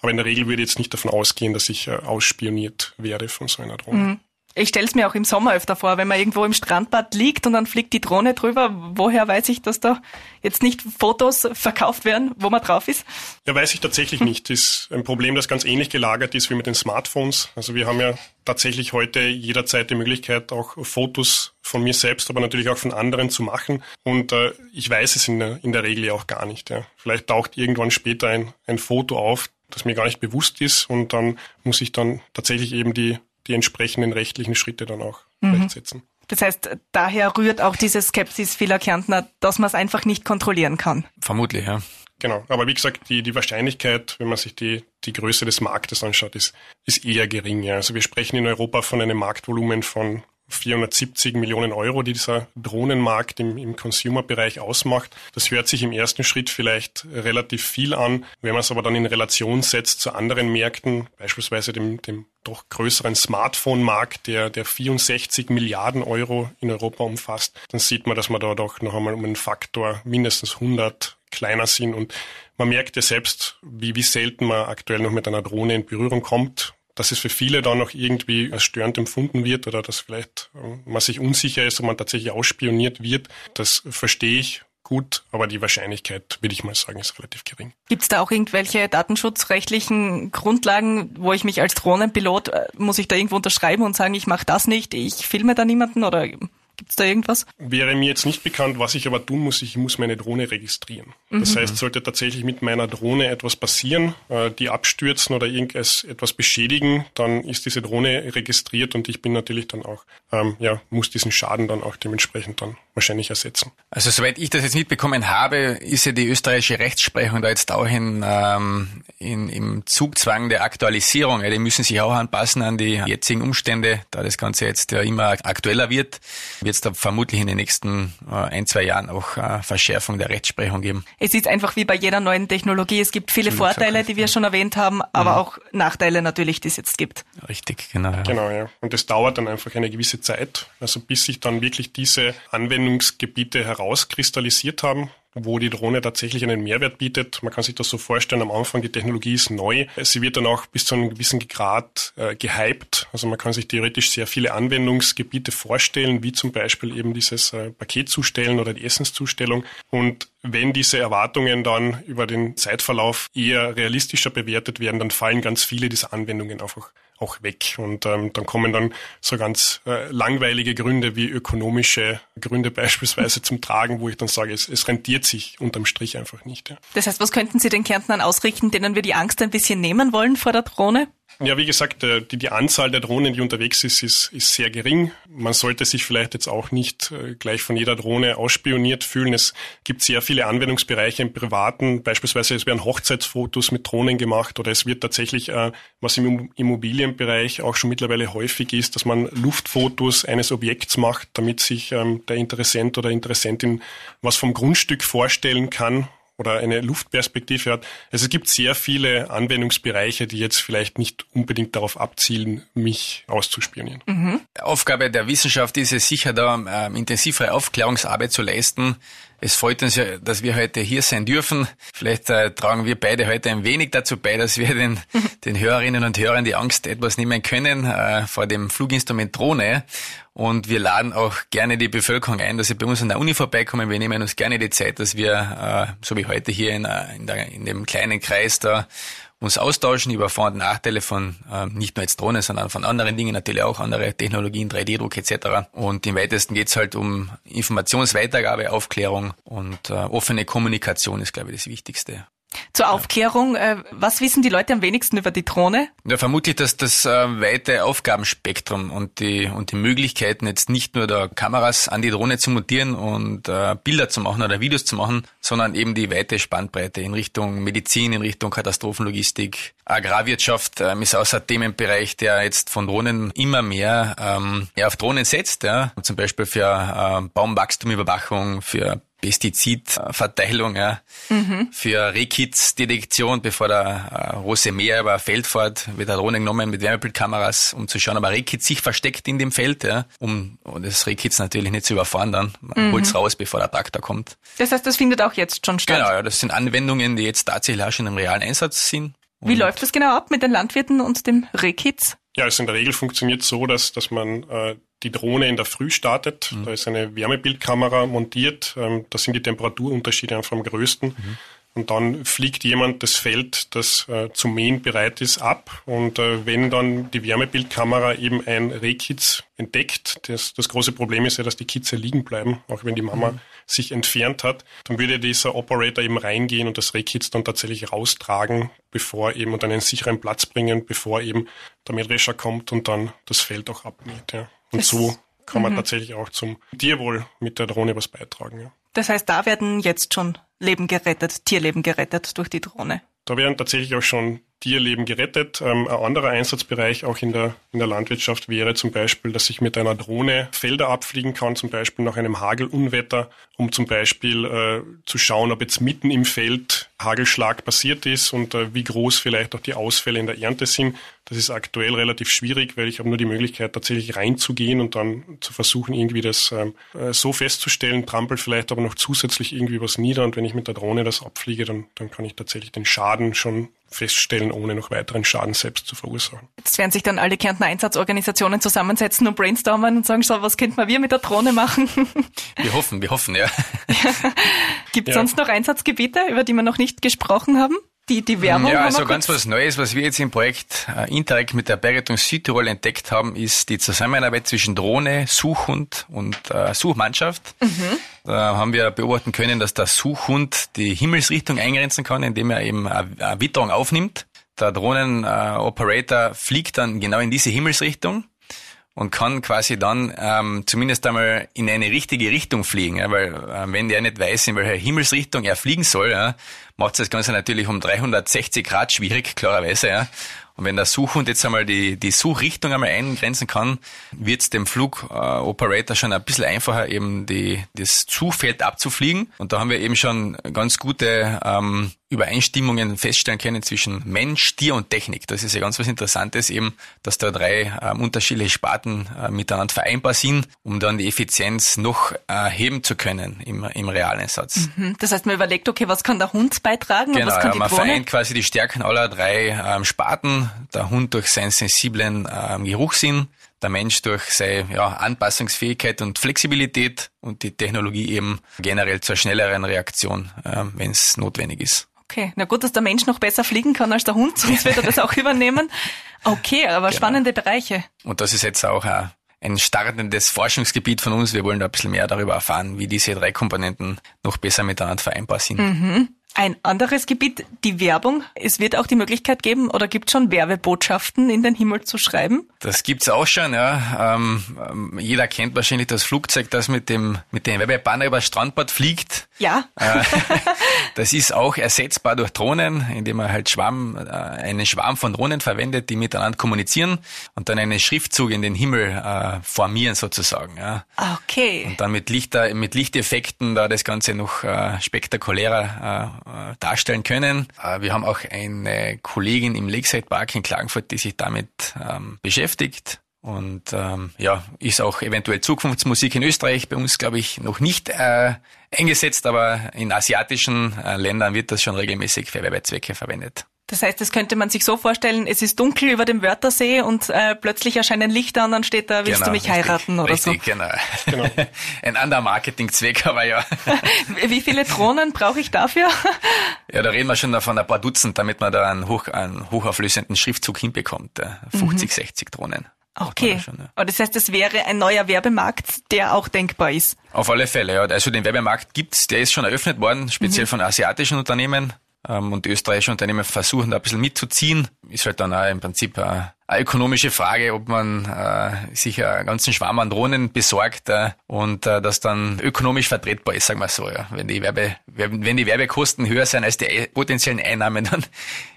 Aber in der Regel würde ich jetzt nicht davon ausgehen, dass ich äh, ausspioniert werde von so einer Drohne. Mhm. Ich stelle es mir auch im Sommer öfter vor, wenn man irgendwo im Strandbad liegt und dann fliegt die Drohne drüber. Woher weiß ich, dass da jetzt nicht Fotos verkauft werden, wo man drauf ist? Ja, weiß ich tatsächlich hm. nicht. Das ist ein Problem, das ganz ähnlich gelagert ist wie mit den Smartphones. Also wir haben ja tatsächlich heute jederzeit die Möglichkeit, auch Fotos von mir selbst, aber natürlich auch von anderen zu machen. Und äh, ich weiß es in der, in der Regel ja auch gar nicht. Ja. Vielleicht taucht irgendwann später ein, ein Foto auf, das mir gar nicht bewusst ist und dann muss ich dann tatsächlich eben die die entsprechenden rechtlichen Schritte dann auch mhm. setzen. Das heißt, daher rührt auch diese Skepsis vieler Kärntner, dass man es einfach nicht kontrollieren kann. Vermutlich, ja. Genau. Aber wie gesagt, die, die Wahrscheinlichkeit, wenn man sich die, die Größe des Marktes anschaut, ist, ist eher gering. Ja. Also wir sprechen in Europa von einem Marktvolumen von 470 Millionen Euro, die dieser Drohnenmarkt im, im Consumer-Bereich ausmacht. Das hört sich im ersten Schritt vielleicht relativ viel an. Wenn man es aber dann in Relation setzt zu anderen Märkten, beispielsweise dem, dem doch größeren Smartphone-Markt, der, der 64 Milliarden Euro in Europa umfasst, dann sieht man, dass man da doch noch einmal um einen Faktor mindestens 100 kleiner sind und man merkt ja selbst, wie, wie selten man aktuell noch mit einer Drohne in Berührung kommt dass es für viele dann noch irgendwie als störend empfunden wird oder dass vielleicht äh, man sich unsicher ist, ob man tatsächlich ausspioniert wird, das verstehe ich gut, aber die Wahrscheinlichkeit, würde ich mal sagen, ist relativ gering. Gibt es da auch irgendwelche datenschutzrechtlichen Grundlagen, wo ich mich als Drohnenpilot, äh, muss ich da irgendwo unterschreiben und sagen, ich mache das nicht, ich filme da niemanden oder Gibt's da irgendwas? Wäre mir jetzt nicht bekannt, was ich aber tun muss, ich muss meine Drohne registrieren. Mhm. Das heißt, sollte tatsächlich mit meiner Drohne etwas passieren, äh, die abstürzen oder irgendwas etwas beschädigen, dann ist diese Drohne registriert und ich bin natürlich dann auch, ähm, ja, muss diesen Schaden dann auch dementsprechend dann wahrscheinlich ersetzen. Also soweit ich das jetzt mitbekommen habe, ist ja die österreichische Rechtsprechung da jetzt auch in, ähm, in, im Zugzwang der Aktualisierung. Ja, die müssen sich auch anpassen an die jetzigen Umstände, da das Ganze jetzt ja immer aktueller wird. wird es da vermutlich in den nächsten äh, ein, zwei Jahren auch äh, Verschärfung der Rechtsprechung geben. Es ist einfach wie bei jeder neuen Technologie. Es gibt viele Absolut Vorteile, die wir schon erwähnt haben, aber mhm. auch Nachteile natürlich, die es jetzt gibt. Richtig, genau. Ja. Genau, ja. Und es dauert dann einfach eine gewisse Zeit, also bis sich dann wirklich diese Anwendungsgebiete herauskristallisiert haben wo die Drohne tatsächlich einen Mehrwert bietet. Man kann sich das so vorstellen, am Anfang die Technologie ist neu. Sie wird dann auch bis zu einem gewissen Grad äh, gehypt. Also man kann sich theoretisch sehr viele Anwendungsgebiete vorstellen, wie zum Beispiel eben dieses äh, Paketzustellen oder die Essenszustellung. Und wenn diese Erwartungen dann über den Zeitverlauf eher realistischer bewertet werden, dann fallen ganz viele dieser Anwendungen einfach auch weg. Und ähm, dann kommen dann so ganz äh, langweilige Gründe wie ökonomische Gründe beispielsweise zum Tragen, wo ich dann sage, es, es rentiert sich unterm Strich einfach nicht. Ja. Das heißt, was könnten Sie den Kärntnern ausrichten, denen wir die Angst ein bisschen nehmen wollen vor der Drohne? Ja, wie gesagt, äh, die, die Anzahl der Drohnen, die unterwegs ist, ist, ist sehr gering. Man sollte sich vielleicht jetzt auch nicht äh, gleich von jeder Drohne ausspioniert fühlen. Es gibt sehr viele Anwendungsbereiche im Privaten. Beispielsweise es werden Hochzeitsfotos mit Drohnen gemacht oder es wird tatsächlich, äh, was im Immobilienbereich auch schon mittlerweile häufig ist, dass man Luftfotos eines Objekts macht, damit sich ähm, der Interessent oder Interessentin was vom Grundstück vorstellen kann oder eine Luftperspektive hat. Also es gibt sehr viele Anwendungsbereiche, die jetzt vielleicht nicht unbedingt darauf abzielen, mich auszuspionieren. Mhm. Aufgabe der Wissenschaft ist es sicher da, ähm, intensivere Aufklärungsarbeit zu leisten. Es freut uns ja, dass wir heute hier sein dürfen. Vielleicht äh, tragen wir beide heute ein wenig dazu bei, dass wir den, den Hörerinnen und Hörern die Angst etwas nehmen können äh, vor dem Fluginstrument Drohne. Und wir laden auch gerne die Bevölkerung ein, dass sie bei uns an der Uni vorbeikommen. Wir nehmen uns gerne die Zeit, dass wir, äh, so wie heute hier in, äh, in, der, in dem kleinen Kreis da uns austauschen über Vor- und Nachteile von äh, nicht nur jetzt Drohnen, sondern von anderen Dingen, natürlich auch andere Technologien, 3D-Druck etc. Und im weitesten geht's halt um Informationsweitergabe, Aufklärung und offene Kommunikation ist, glaube ich, das Wichtigste. Zur Aufklärung, äh, was wissen die Leute am wenigsten über die Drohne? Ja, vermutlich, dass das äh, weite Aufgabenspektrum und die, und die Möglichkeiten jetzt nicht nur der Kameras an die Drohne zu montieren und äh, Bilder zu machen oder Videos zu machen, sondern eben die weite Spannbreite in Richtung Medizin, in Richtung Katastrophenlogistik. Agrarwirtschaft ähm, ist außer Themenbereich, der jetzt von Drohnen immer mehr ähm, ja, auf Drohnen setzt, ja, zum Beispiel für äh, Baumwachstumüberwachung, für Pestizidverteilung, ja, mhm. für Rehkitzdetektion, bevor der äh, Rose Meer über ein Feld fährt, wird eine Drohne genommen mit Wärmebildkameras, um zu schauen, ob ein Rehkitz sich versteckt in dem Feld, ja, um das Rehkitz natürlich nicht zu überfahren dann. Man mhm. holt's raus, bevor der Traktor kommt. Das heißt, das findet auch jetzt schon statt? Genau, ja, das sind Anwendungen, die jetzt tatsächlich auch schon im realen Einsatz sind. Wie läuft das genau ab mit den Landwirten und dem Rehkitz? Ja, also in der Regel funktioniert so, dass, dass man äh, die Drohne in der Früh startet. Mhm. Da ist eine Wärmebildkamera montiert. Ähm, da sind die Temperaturunterschiede einfach am größten. Mhm. Und dann fliegt jemand das Feld, das äh, zum Mähen bereit ist, ab. Und äh, wenn dann die Wärmebildkamera eben ein Rehkitz entdeckt, das, das große Problem ist ja, dass die Kitze liegen bleiben, auch wenn die Mama mhm. Sich entfernt hat, dann würde dieser Operator eben reingehen und das Rehkitz dann tatsächlich raustragen, bevor eben und einen sicheren Platz bringen, bevor eben der Mähdrescher kommt und dann das Feld auch abmäht. Ja. Und das so kann man mhm. tatsächlich auch zum Tierwohl mit der Drohne was beitragen. Ja. Das heißt, da werden jetzt schon Leben gerettet, Tierleben gerettet durch die Drohne. Da werden tatsächlich auch schon Tierleben gerettet. Ähm, ein anderer Einsatzbereich auch in der, in der Landwirtschaft wäre zum Beispiel, dass ich mit einer Drohne Felder abfliegen kann, zum Beispiel nach einem Hagelunwetter, um zum Beispiel äh, zu schauen, ob jetzt mitten im Feld Hagelschlag passiert ist und äh, wie groß vielleicht auch die Ausfälle in der Ernte sind. Das ist aktuell relativ schwierig, weil ich habe nur die Möglichkeit, tatsächlich reinzugehen und dann zu versuchen, irgendwie das ähm, äh, so festzustellen, trampelt vielleicht aber noch zusätzlich irgendwie was nieder und wenn ich mit der Drohne das abfliege, dann, dann kann ich tatsächlich den Schaden schon feststellen, ohne noch weiteren Schaden selbst zu verursachen. Jetzt werden sich dann alle Kärntner Einsatzorganisationen zusammensetzen und brainstormen und sagen, so, was könnten wir mit der Drohne machen? Wir hoffen, wir hoffen, ja. Gibt es ja. sonst noch Einsatzgebiete, über die wir noch nicht gesprochen haben? Die, die Werbung ja, also ganz was Neues, was wir jetzt im Projekt äh, Interreg mit der Bergrettung Südtirol entdeckt haben, ist die Zusammenarbeit zwischen Drohne, Suchhund und äh, Suchmannschaft. Mhm. Da haben wir beobachten können, dass der Suchhund die Himmelsrichtung eingrenzen kann, indem er eben eine Witterung aufnimmt. Der Drohnenoperator äh, fliegt dann genau in diese Himmelsrichtung und kann quasi dann ähm, zumindest einmal in eine richtige Richtung fliegen, ja, weil äh, wenn der nicht weiß, in welcher Himmelsrichtung er fliegen soll, ja, macht das Ganze natürlich um 360 Grad schwierig, klarerweise. Ja. Und wenn der Suchhund jetzt einmal die, die Suchrichtung einmal eingrenzen kann, wird es dem Flugoperator äh, schon ein bisschen einfacher, eben die, das Suchfeld abzufliegen. Und da haben wir eben schon ganz gute ähm, Übereinstimmungen feststellen können zwischen Mensch, Tier und Technik. Das ist ja ganz was Interessantes eben, dass da drei ähm, unterschiedliche Sparten äh, miteinander vereinbar sind, um dann die Effizienz noch äh, zu können im, im Realeinsatz. Mhm. Das heißt, man überlegt, okay, was kann der Hund beitragen genau, und was kann ja, die man Drohne? vereint quasi die Stärken aller drei ähm, Sparten. Der Hund durch seinen sensiblen ähm, Geruchssinn, der Mensch durch seine ja, Anpassungsfähigkeit und Flexibilität und die Technologie eben generell zur schnelleren Reaktion, äh, wenn es notwendig ist. Okay, na gut, dass der Mensch noch besser fliegen kann als der Hund, sonst wird er das auch übernehmen. Okay, aber genau. spannende Bereiche. Und das ist jetzt auch ein, ein startendes Forschungsgebiet von uns. Wir wollen da ein bisschen mehr darüber erfahren, wie diese drei Komponenten noch besser miteinander vereinbar sind. Mhm. Ein anderes Gebiet, die Werbung. Es wird auch die Möglichkeit geben oder gibt schon Werbebotschaften in den Himmel zu schreiben? Das gibt's auch schon, ja. Ähm, ähm jeder kennt wahrscheinlich das Flugzeug, das mit dem, mit dem Werbebanner über Strandbad fliegt. Ja. Äh, das ist auch ersetzbar durch Drohnen, indem man halt Schwarm, äh, einen Schwarm von Drohnen verwendet, die miteinander kommunizieren und dann einen Schriftzug in den Himmel äh, formieren sozusagen, ja. Okay. Und dann mit Lichter, mit Lichteffekten da das Ganze noch äh, spektakulärer äh, darstellen können. Äh, wir haben auch eine Kollegin im Lakeside Park in Klagenfurt, die sich damit ähm, beschäftigt. Und ähm, ja, ist auch eventuell Zukunftsmusik in Österreich bei uns, glaube ich, noch nicht äh, eingesetzt, aber in asiatischen äh, Ländern wird das schon regelmäßig für Werbezwecke verwendet. Das heißt, das könnte man sich so vorstellen, es ist dunkel über dem Wörthersee und äh, plötzlich erscheinen Lichter und dann steht da, willst genau, du mich richtig, heiraten oder richtig, so? Genau. genau. Ein anderer Marketingzweck, aber ja. Wie viele Drohnen brauche ich dafür? Ja, da reden wir schon von ein paar Dutzend, damit man da einen, hoch, einen hochauflösenden Schriftzug hinbekommt. 50, mhm. 60 Drohnen. Okay. Schon, ja. Aber das heißt, es wäre ein neuer Werbemarkt, der auch denkbar ist. Auf alle Fälle, ja. Also den Werbemarkt gibt's, der ist schon eröffnet worden, speziell mhm. von asiatischen Unternehmen. Ähm, und österreichische Unternehmen versuchen da ein bisschen mitzuziehen. Ist halt dann auch im Prinzip eine, eine ökonomische Frage, ob man äh, sich einen ganzen Schwarm an Drohnen besorgt äh, und äh, das dann ökonomisch vertretbar ist, sagen wir so. Ja. Wenn, die Werbe, wenn die Werbekosten höher sind als die potenziellen Einnahmen, dann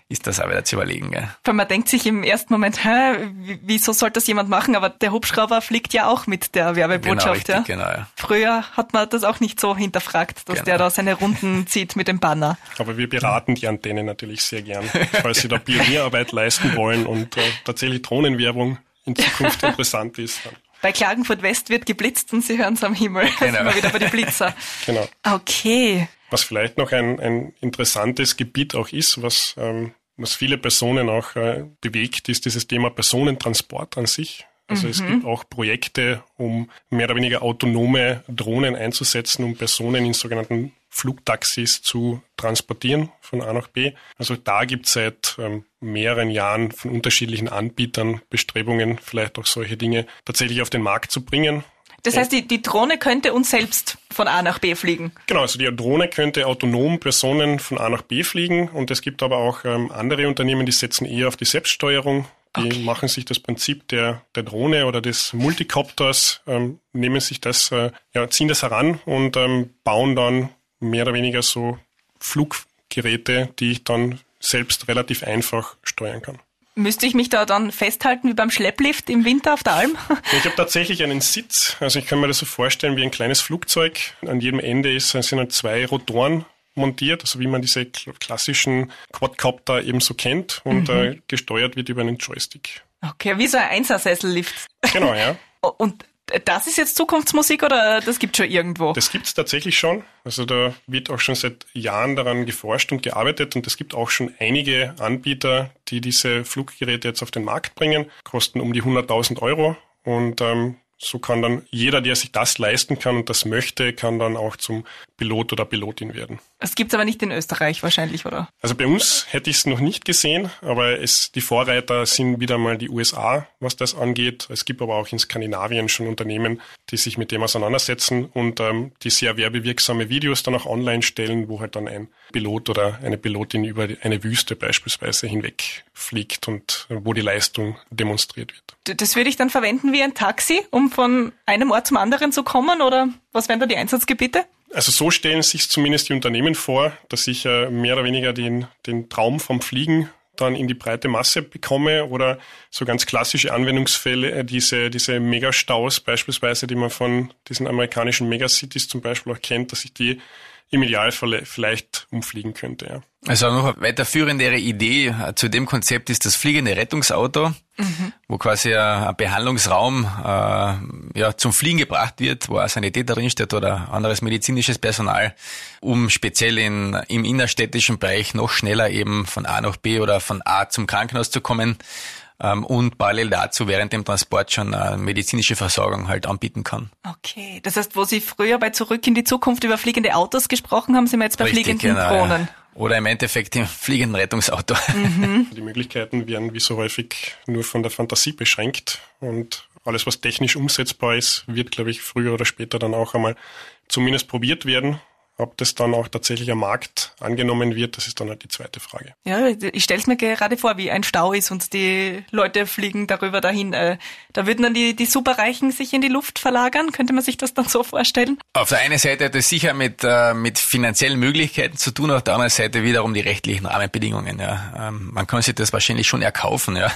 ist das auch wieder zu überlegen. Gell? Weil man denkt sich im ersten Moment, hä, wieso soll das jemand machen? Aber der Hubschrauber fliegt ja auch mit der Werbebotschaft. Genau, richtig, ja? Genau, ja. Früher hat man das auch nicht so hinterfragt, dass genau. der da seine Runden zieht mit dem Banner. Aber wir beraten die Antennen natürlich sehr gern, falls sie da Pionierarbeit leisten wollen und äh, tatsächlich Drohnenwerbung in Zukunft interessant ist. Dann. Bei Klagenfurt West wird geblitzt und Sie hören es am Himmel. Genau. Immer wieder bei den Blitzer. genau. Okay. Was vielleicht noch ein, ein interessantes Gebiet auch ist, was, ähm, was viele Personen auch äh, bewegt, ist dieses Thema Personentransport an sich. Also mhm. es gibt auch Projekte, um mehr oder weniger autonome Drohnen einzusetzen, um Personen in sogenannten Flugtaxis zu transportieren von A nach B. Also da gibt es seit ähm, mehreren Jahren von unterschiedlichen Anbietern Bestrebungen, vielleicht auch solche Dinge tatsächlich auf den Markt zu bringen. Das heißt, die, die Drohne könnte uns selbst von A nach B fliegen? Genau, also die Drohne könnte autonom Personen von A nach B fliegen und es gibt aber auch ähm, andere Unternehmen, die setzen eher auf die Selbststeuerung. Die okay. machen sich das Prinzip der, der Drohne oder des Multicopters, ähm, nehmen sich das, äh, ja, ziehen das heran und ähm, bauen dann mehr oder weniger so Fluggeräte, die ich dann selbst relativ einfach steuern kann. Müsste ich mich da dann festhalten wie beim Schlepplift im Winter auf der Alm? Ich habe tatsächlich einen Sitz. Also ich kann mir das so vorstellen wie ein kleines Flugzeug. An jedem Ende ist, sind halt zwei Rotoren montiert, also wie man diese klassischen Quadcopter eben so kennt und mhm. äh, gesteuert wird über einen Joystick. Okay, wie so ein Einsersessellift. Genau, ja. Und das ist jetzt Zukunftsmusik oder das gibt schon irgendwo? Das gibt es tatsächlich schon. Also da wird auch schon seit Jahren daran geforscht und gearbeitet und es gibt auch schon einige Anbieter, die diese Fluggeräte jetzt auf den Markt bringen, kosten um die 100.000 Euro und ähm, so kann dann jeder, der sich das leisten kann und das möchte, kann dann auch zum Pilot oder Pilotin werden. Es gibt's aber nicht in Österreich wahrscheinlich, oder? Also bei uns hätte ich es noch nicht gesehen, aber es, die Vorreiter sind wieder mal die USA, was das angeht. Es gibt aber auch in Skandinavien schon Unternehmen, die sich mit dem auseinandersetzen und ähm, die sehr werbewirksame Videos dann auch online stellen, wo halt dann ein Pilot oder eine Pilotin über eine Wüste beispielsweise hinweg fliegt und wo die Leistung demonstriert wird. Das würde ich dann verwenden wie ein Taxi, um von einem Ort zum anderen zu kommen oder was wären da die Einsatzgebiete? Also so stellen sich zumindest die Unternehmen vor, dass ich äh, mehr oder weniger den, den Traum vom Fliegen dann in die breite Masse bekomme oder so ganz klassische Anwendungsfälle, äh, diese, diese Megastaus beispielsweise, die man von diesen amerikanischen Megacities zum Beispiel auch kennt, dass ich die im Idealfall vielleicht umfliegen könnte. Ja. Also noch eine weiterführendere Idee äh, zu dem Konzept ist das fliegende Rettungsauto, mhm. wo quasi ein Behandlungsraum äh, ja, zum Fliegen gebracht wird, wo ein Sanitäter drinsteht oder anderes medizinisches Personal, um speziell in, im innerstädtischen Bereich noch schneller eben von A nach B oder von A zum Krankenhaus zu kommen und parallel dazu während dem Transport schon äh, medizinische Versorgung halt anbieten kann. Okay, das heißt, wo Sie früher bei Zurück in die Zukunft über fliegende Autos gesprochen haben, sind wir jetzt bei Richtig, fliegenden genau, Drohnen. Ja. Oder im Endeffekt im fliegenden Rettungsauto. Mhm. Die Möglichkeiten werden wie so häufig nur von der Fantasie beschränkt und alles, was technisch umsetzbar ist, wird, glaube ich, früher oder später dann auch einmal zumindest probiert werden. Ob das dann auch tatsächlich am Markt angenommen wird, das ist dann halt die zweite Frage. Ja, ich stelle es mir gerade vor, wie ein Stau ist und die Leute fliegen darüber dahin. Äh, da würden dann die, die Superreichen sich in die Luft verlagern. Könnte man sich das dann so vorstellen? Auf der einen Seite hat es sicher mit, äh, mit finanziellen Möglichkeiten zu tun, auf der anderen Seite wiederum die rechtlichen Rahmenbedingungen. Ja. Ähm, man kann sich das wahrscheinlich schon erkaufen, ja.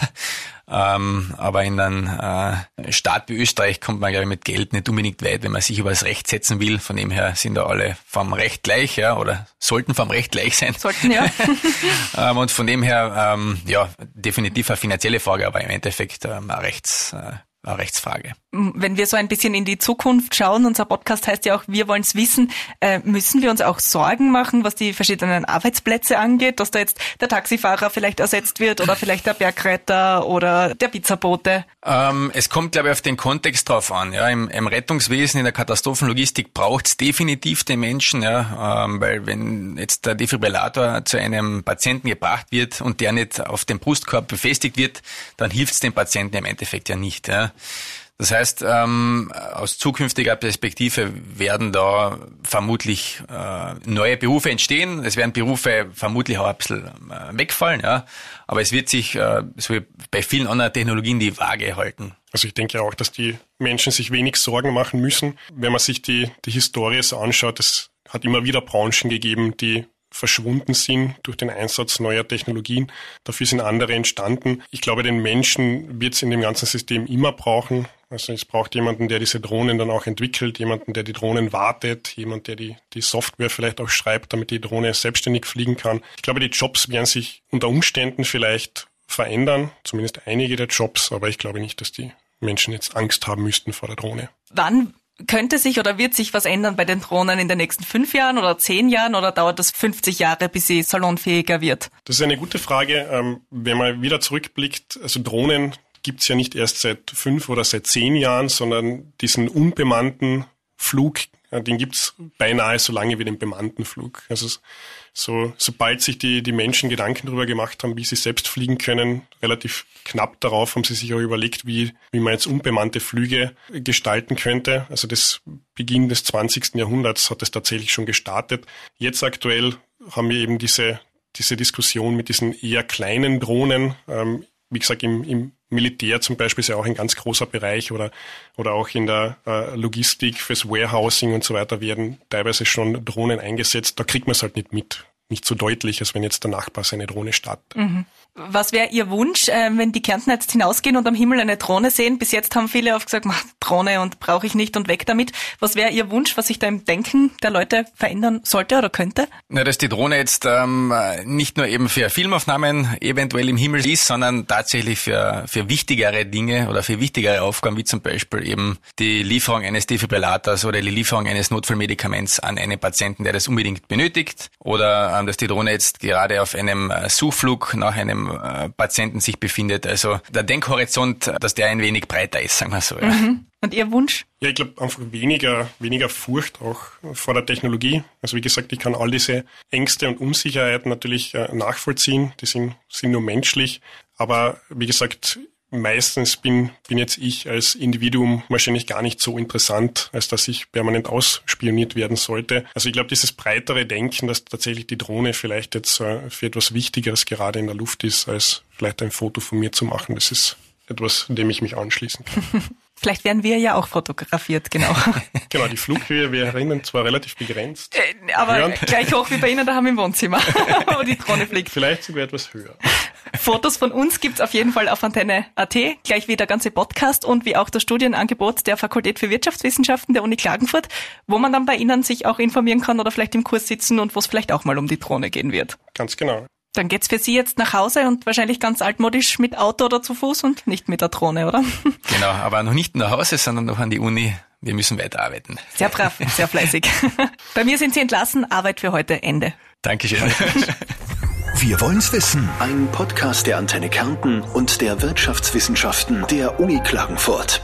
Ähm, aber in einem äh, Staat wie Österreich kommt man, glaube ich, mit Geld nicht unbedingt weit, wenn man sich über das Recht setzen will. Von dem her sind da alle vom Recht gleich, ja, oder sollten vom Recht gleich sein. Sollten, ja. ähm, und von dem her, ähm, ja, definitiv eine finanzielle Frage, aber im Endeffekt ähm, eine Rechts, äh, eine Rechtsfrage. Wenn wir so ein bisschen in die Zukunft schauen, unser Podcast heißt ja auch, wir wollen es wissen, äh, müssen wir uns auch Sorgen machen, was die verschiedenen Arbeitsplätze angeht, dass da jetzt der Taxifahrer vielleicht ersetzt wird oder vielleicht der Bergretter oder der Pizzabote? Ähm, es kommt, glaube ich, auf den Kontext drauf an. Ja, im, im Rettungswesen, in der Katastrophenlogistik braucht es definitiv den Menschen, ja, ähm, weil wenn jetzt der Defibrillator zu einem Patienten gebracht wird und der nicht auf dem Brustkorb befestigt wird, dann hilft es dem Patienten im Endeffekt ja nicht. Ja. Das heißt, ähm, aus zukünftiger Perspektive werden da vermutlich äh, neue Berufe entstehen. Es werden Berufe vermutlich auch ein bisschen äh, wegfallen, ja. Aber es wird sich, äh, so wie bei vielen anderen Technologien, die Waage halten. Also ich denke auch, dass die Menschen sich wenig Sorgen machen müssen. Wenn man sich die, die Historie so anschaut, es hat immer wieder Branchen gegeben, die verschwunden sind durch den Einsatz neuer Technologien. Dafür sind andere entstanden. Ich glaube, den Menschen wird es in dem ganzen System immer brauchen. Also es braucht jemanden, der diese Drohnen dann auch entwickelt, jemanden, der die Drohnen wartet, jemand, der die, die Software vielleicht auch schreibt, damit die Drohne selbstständig fliegen kann. Ich glaube, die Jobs werden sich unter Umständen vielleicht verändern, zumindest einige der Jobs, aber ich glaube nicht, dass die Menschen jetzt Angst haben müssten vor der Drohne. Wann könnte sich oder wird sich was ändern bei den Drohnen in den nächsten fünf Jahren oder zehn Jahren oder dauert das 50 Jahre, bis sie salonfähiger wird? Das ist eine gute Frage. Ähm, wenn man wieder zurückblickt, also Drohnen gibt's ja nicht erst seit fünf oder seit zehn Jahren, sondern diesen unbemannten Flug, äh, den gibt's beinahe so lange wie den bemannten Flug. Also so, sobald sich die, die Menschen Gedanken darüber gemacht haben, wie sie selbst fliegen können, relativ knapp darauf haben sie sich auch überlegt, wie, wie man jetzt unbemannte Flüge gestalten könnte. Also das Beginn des 20. Jahrhunderts hat es tatsächlich schon gestartet. Jetzt aktuell haben wir eben diese, diese Diskussion mit diesen eher kleinen Drohnen. Ähm, wie gesagt, im, im Militär zum Beispiel ist ja auch ein ganz großer Bereich oder, oder auch in der äh, Logistik fürs Warehousing und so weiter werden teilweise schon Drohnen eingesetzt. Da kriegt man es halt nicht mit. Nicht so deutlich, als wenn jetzt der Nachbar seine Drohne startet. Mhm. Was wäre Ihr Wunsch, äh, wenn die Kärntner jetzt hinausgehen und am Himmel eine Drohne sehen? Bis jetzt haben viele oft gesagt, Drohne und brauche ich nicht und weg damit. Was wäre Ihr Wunsch, was sich da im Denken der Leute verändern sollte oder könnte? Na, dass die Drohne jetzt ähm, nicht nur eben für Filmaufnahmen eventuell im Himmel ist, sondern tatsächlich für, für wichtigere Dinge oder für wichtigere Aufgaben, wie zum Beispiel eben die Lieferung eines Defibrillators oder die Lieferung eines Notfallmedikaments an einen Patienten, der das unbedingt benötigt. Oder ähm, dass die Drohne jetzt gerade auf einem äh, Suchflug nach einem äh, Patienten sich befindet. Also der Denkhorizont, dass der ein wenig breiter ist, sagen wir so. Ja. Mhm. Und Ihr Wunsch? Ja, ich glaube einfach weniger, weniger Furcht auch vor der Technologie. Also wie gesagt, ich kann all diese Ängste und Unsicherheiten natürlich äh, nachvollziehen. Die sind, sind nur menschlich. Aber wie gesagt, meistens bin, bin jetzt ich als Individuum wahrscheinlich gar nicht so interessant, als dass ich permanent ausspioniert werden sollte. Also ich glaube, dieses breitere Denken, dass tatsächlich die Drohne vielleicht jetzt äh, für etwas Wichtigeres gerade in der Luft ist, als vielleicht ein Foto von mir zu machen, das ist etwas, dem ich mich anschließen kann. Vielleicht werden wir ja auch fotografiert, genau. genau, die Flughöhe wir erinnern zwar relativ begrenzt. Äh, aber hören. gleich hoch wie bei Ihnen daheim im Wohnzimmer, wo die Drohne fliegt. Vielleicht sogar etwas höher. Fotos von uns gibt's auf jeden Fall auf Antenne.at, gleich wie der ganze Podcast und wie auch das Studienangebot der Fakultät für Wirtschaftswissenschaften der Uni Klagenfurt, wo man dann bei Ihnen sich auch informieren kann oder vielleicht im Kurs sitzen und wo es vielleicht auch mal um die Drohne gehen wird. Ganz genau. Dann geht's für Sie jetzt nach Hause und wahrscheinlich ganz altmodisch mit Auto oder zu Fuß und nicht mit der Drohne, oder? Genau, aber noch nicht nach Hause, sondern noch an die Uni. Wir müssen weiterarbeiten. Sehr brav, sehr fleißig. Bei mir sind Sie entlassen. Arbeit für heute Ende. Dankeschön. Wir wollen's wissen. Ein Podcast der Antenne Kärnten und der Wirtschaftswissenschaften der Uni Klagenfurt.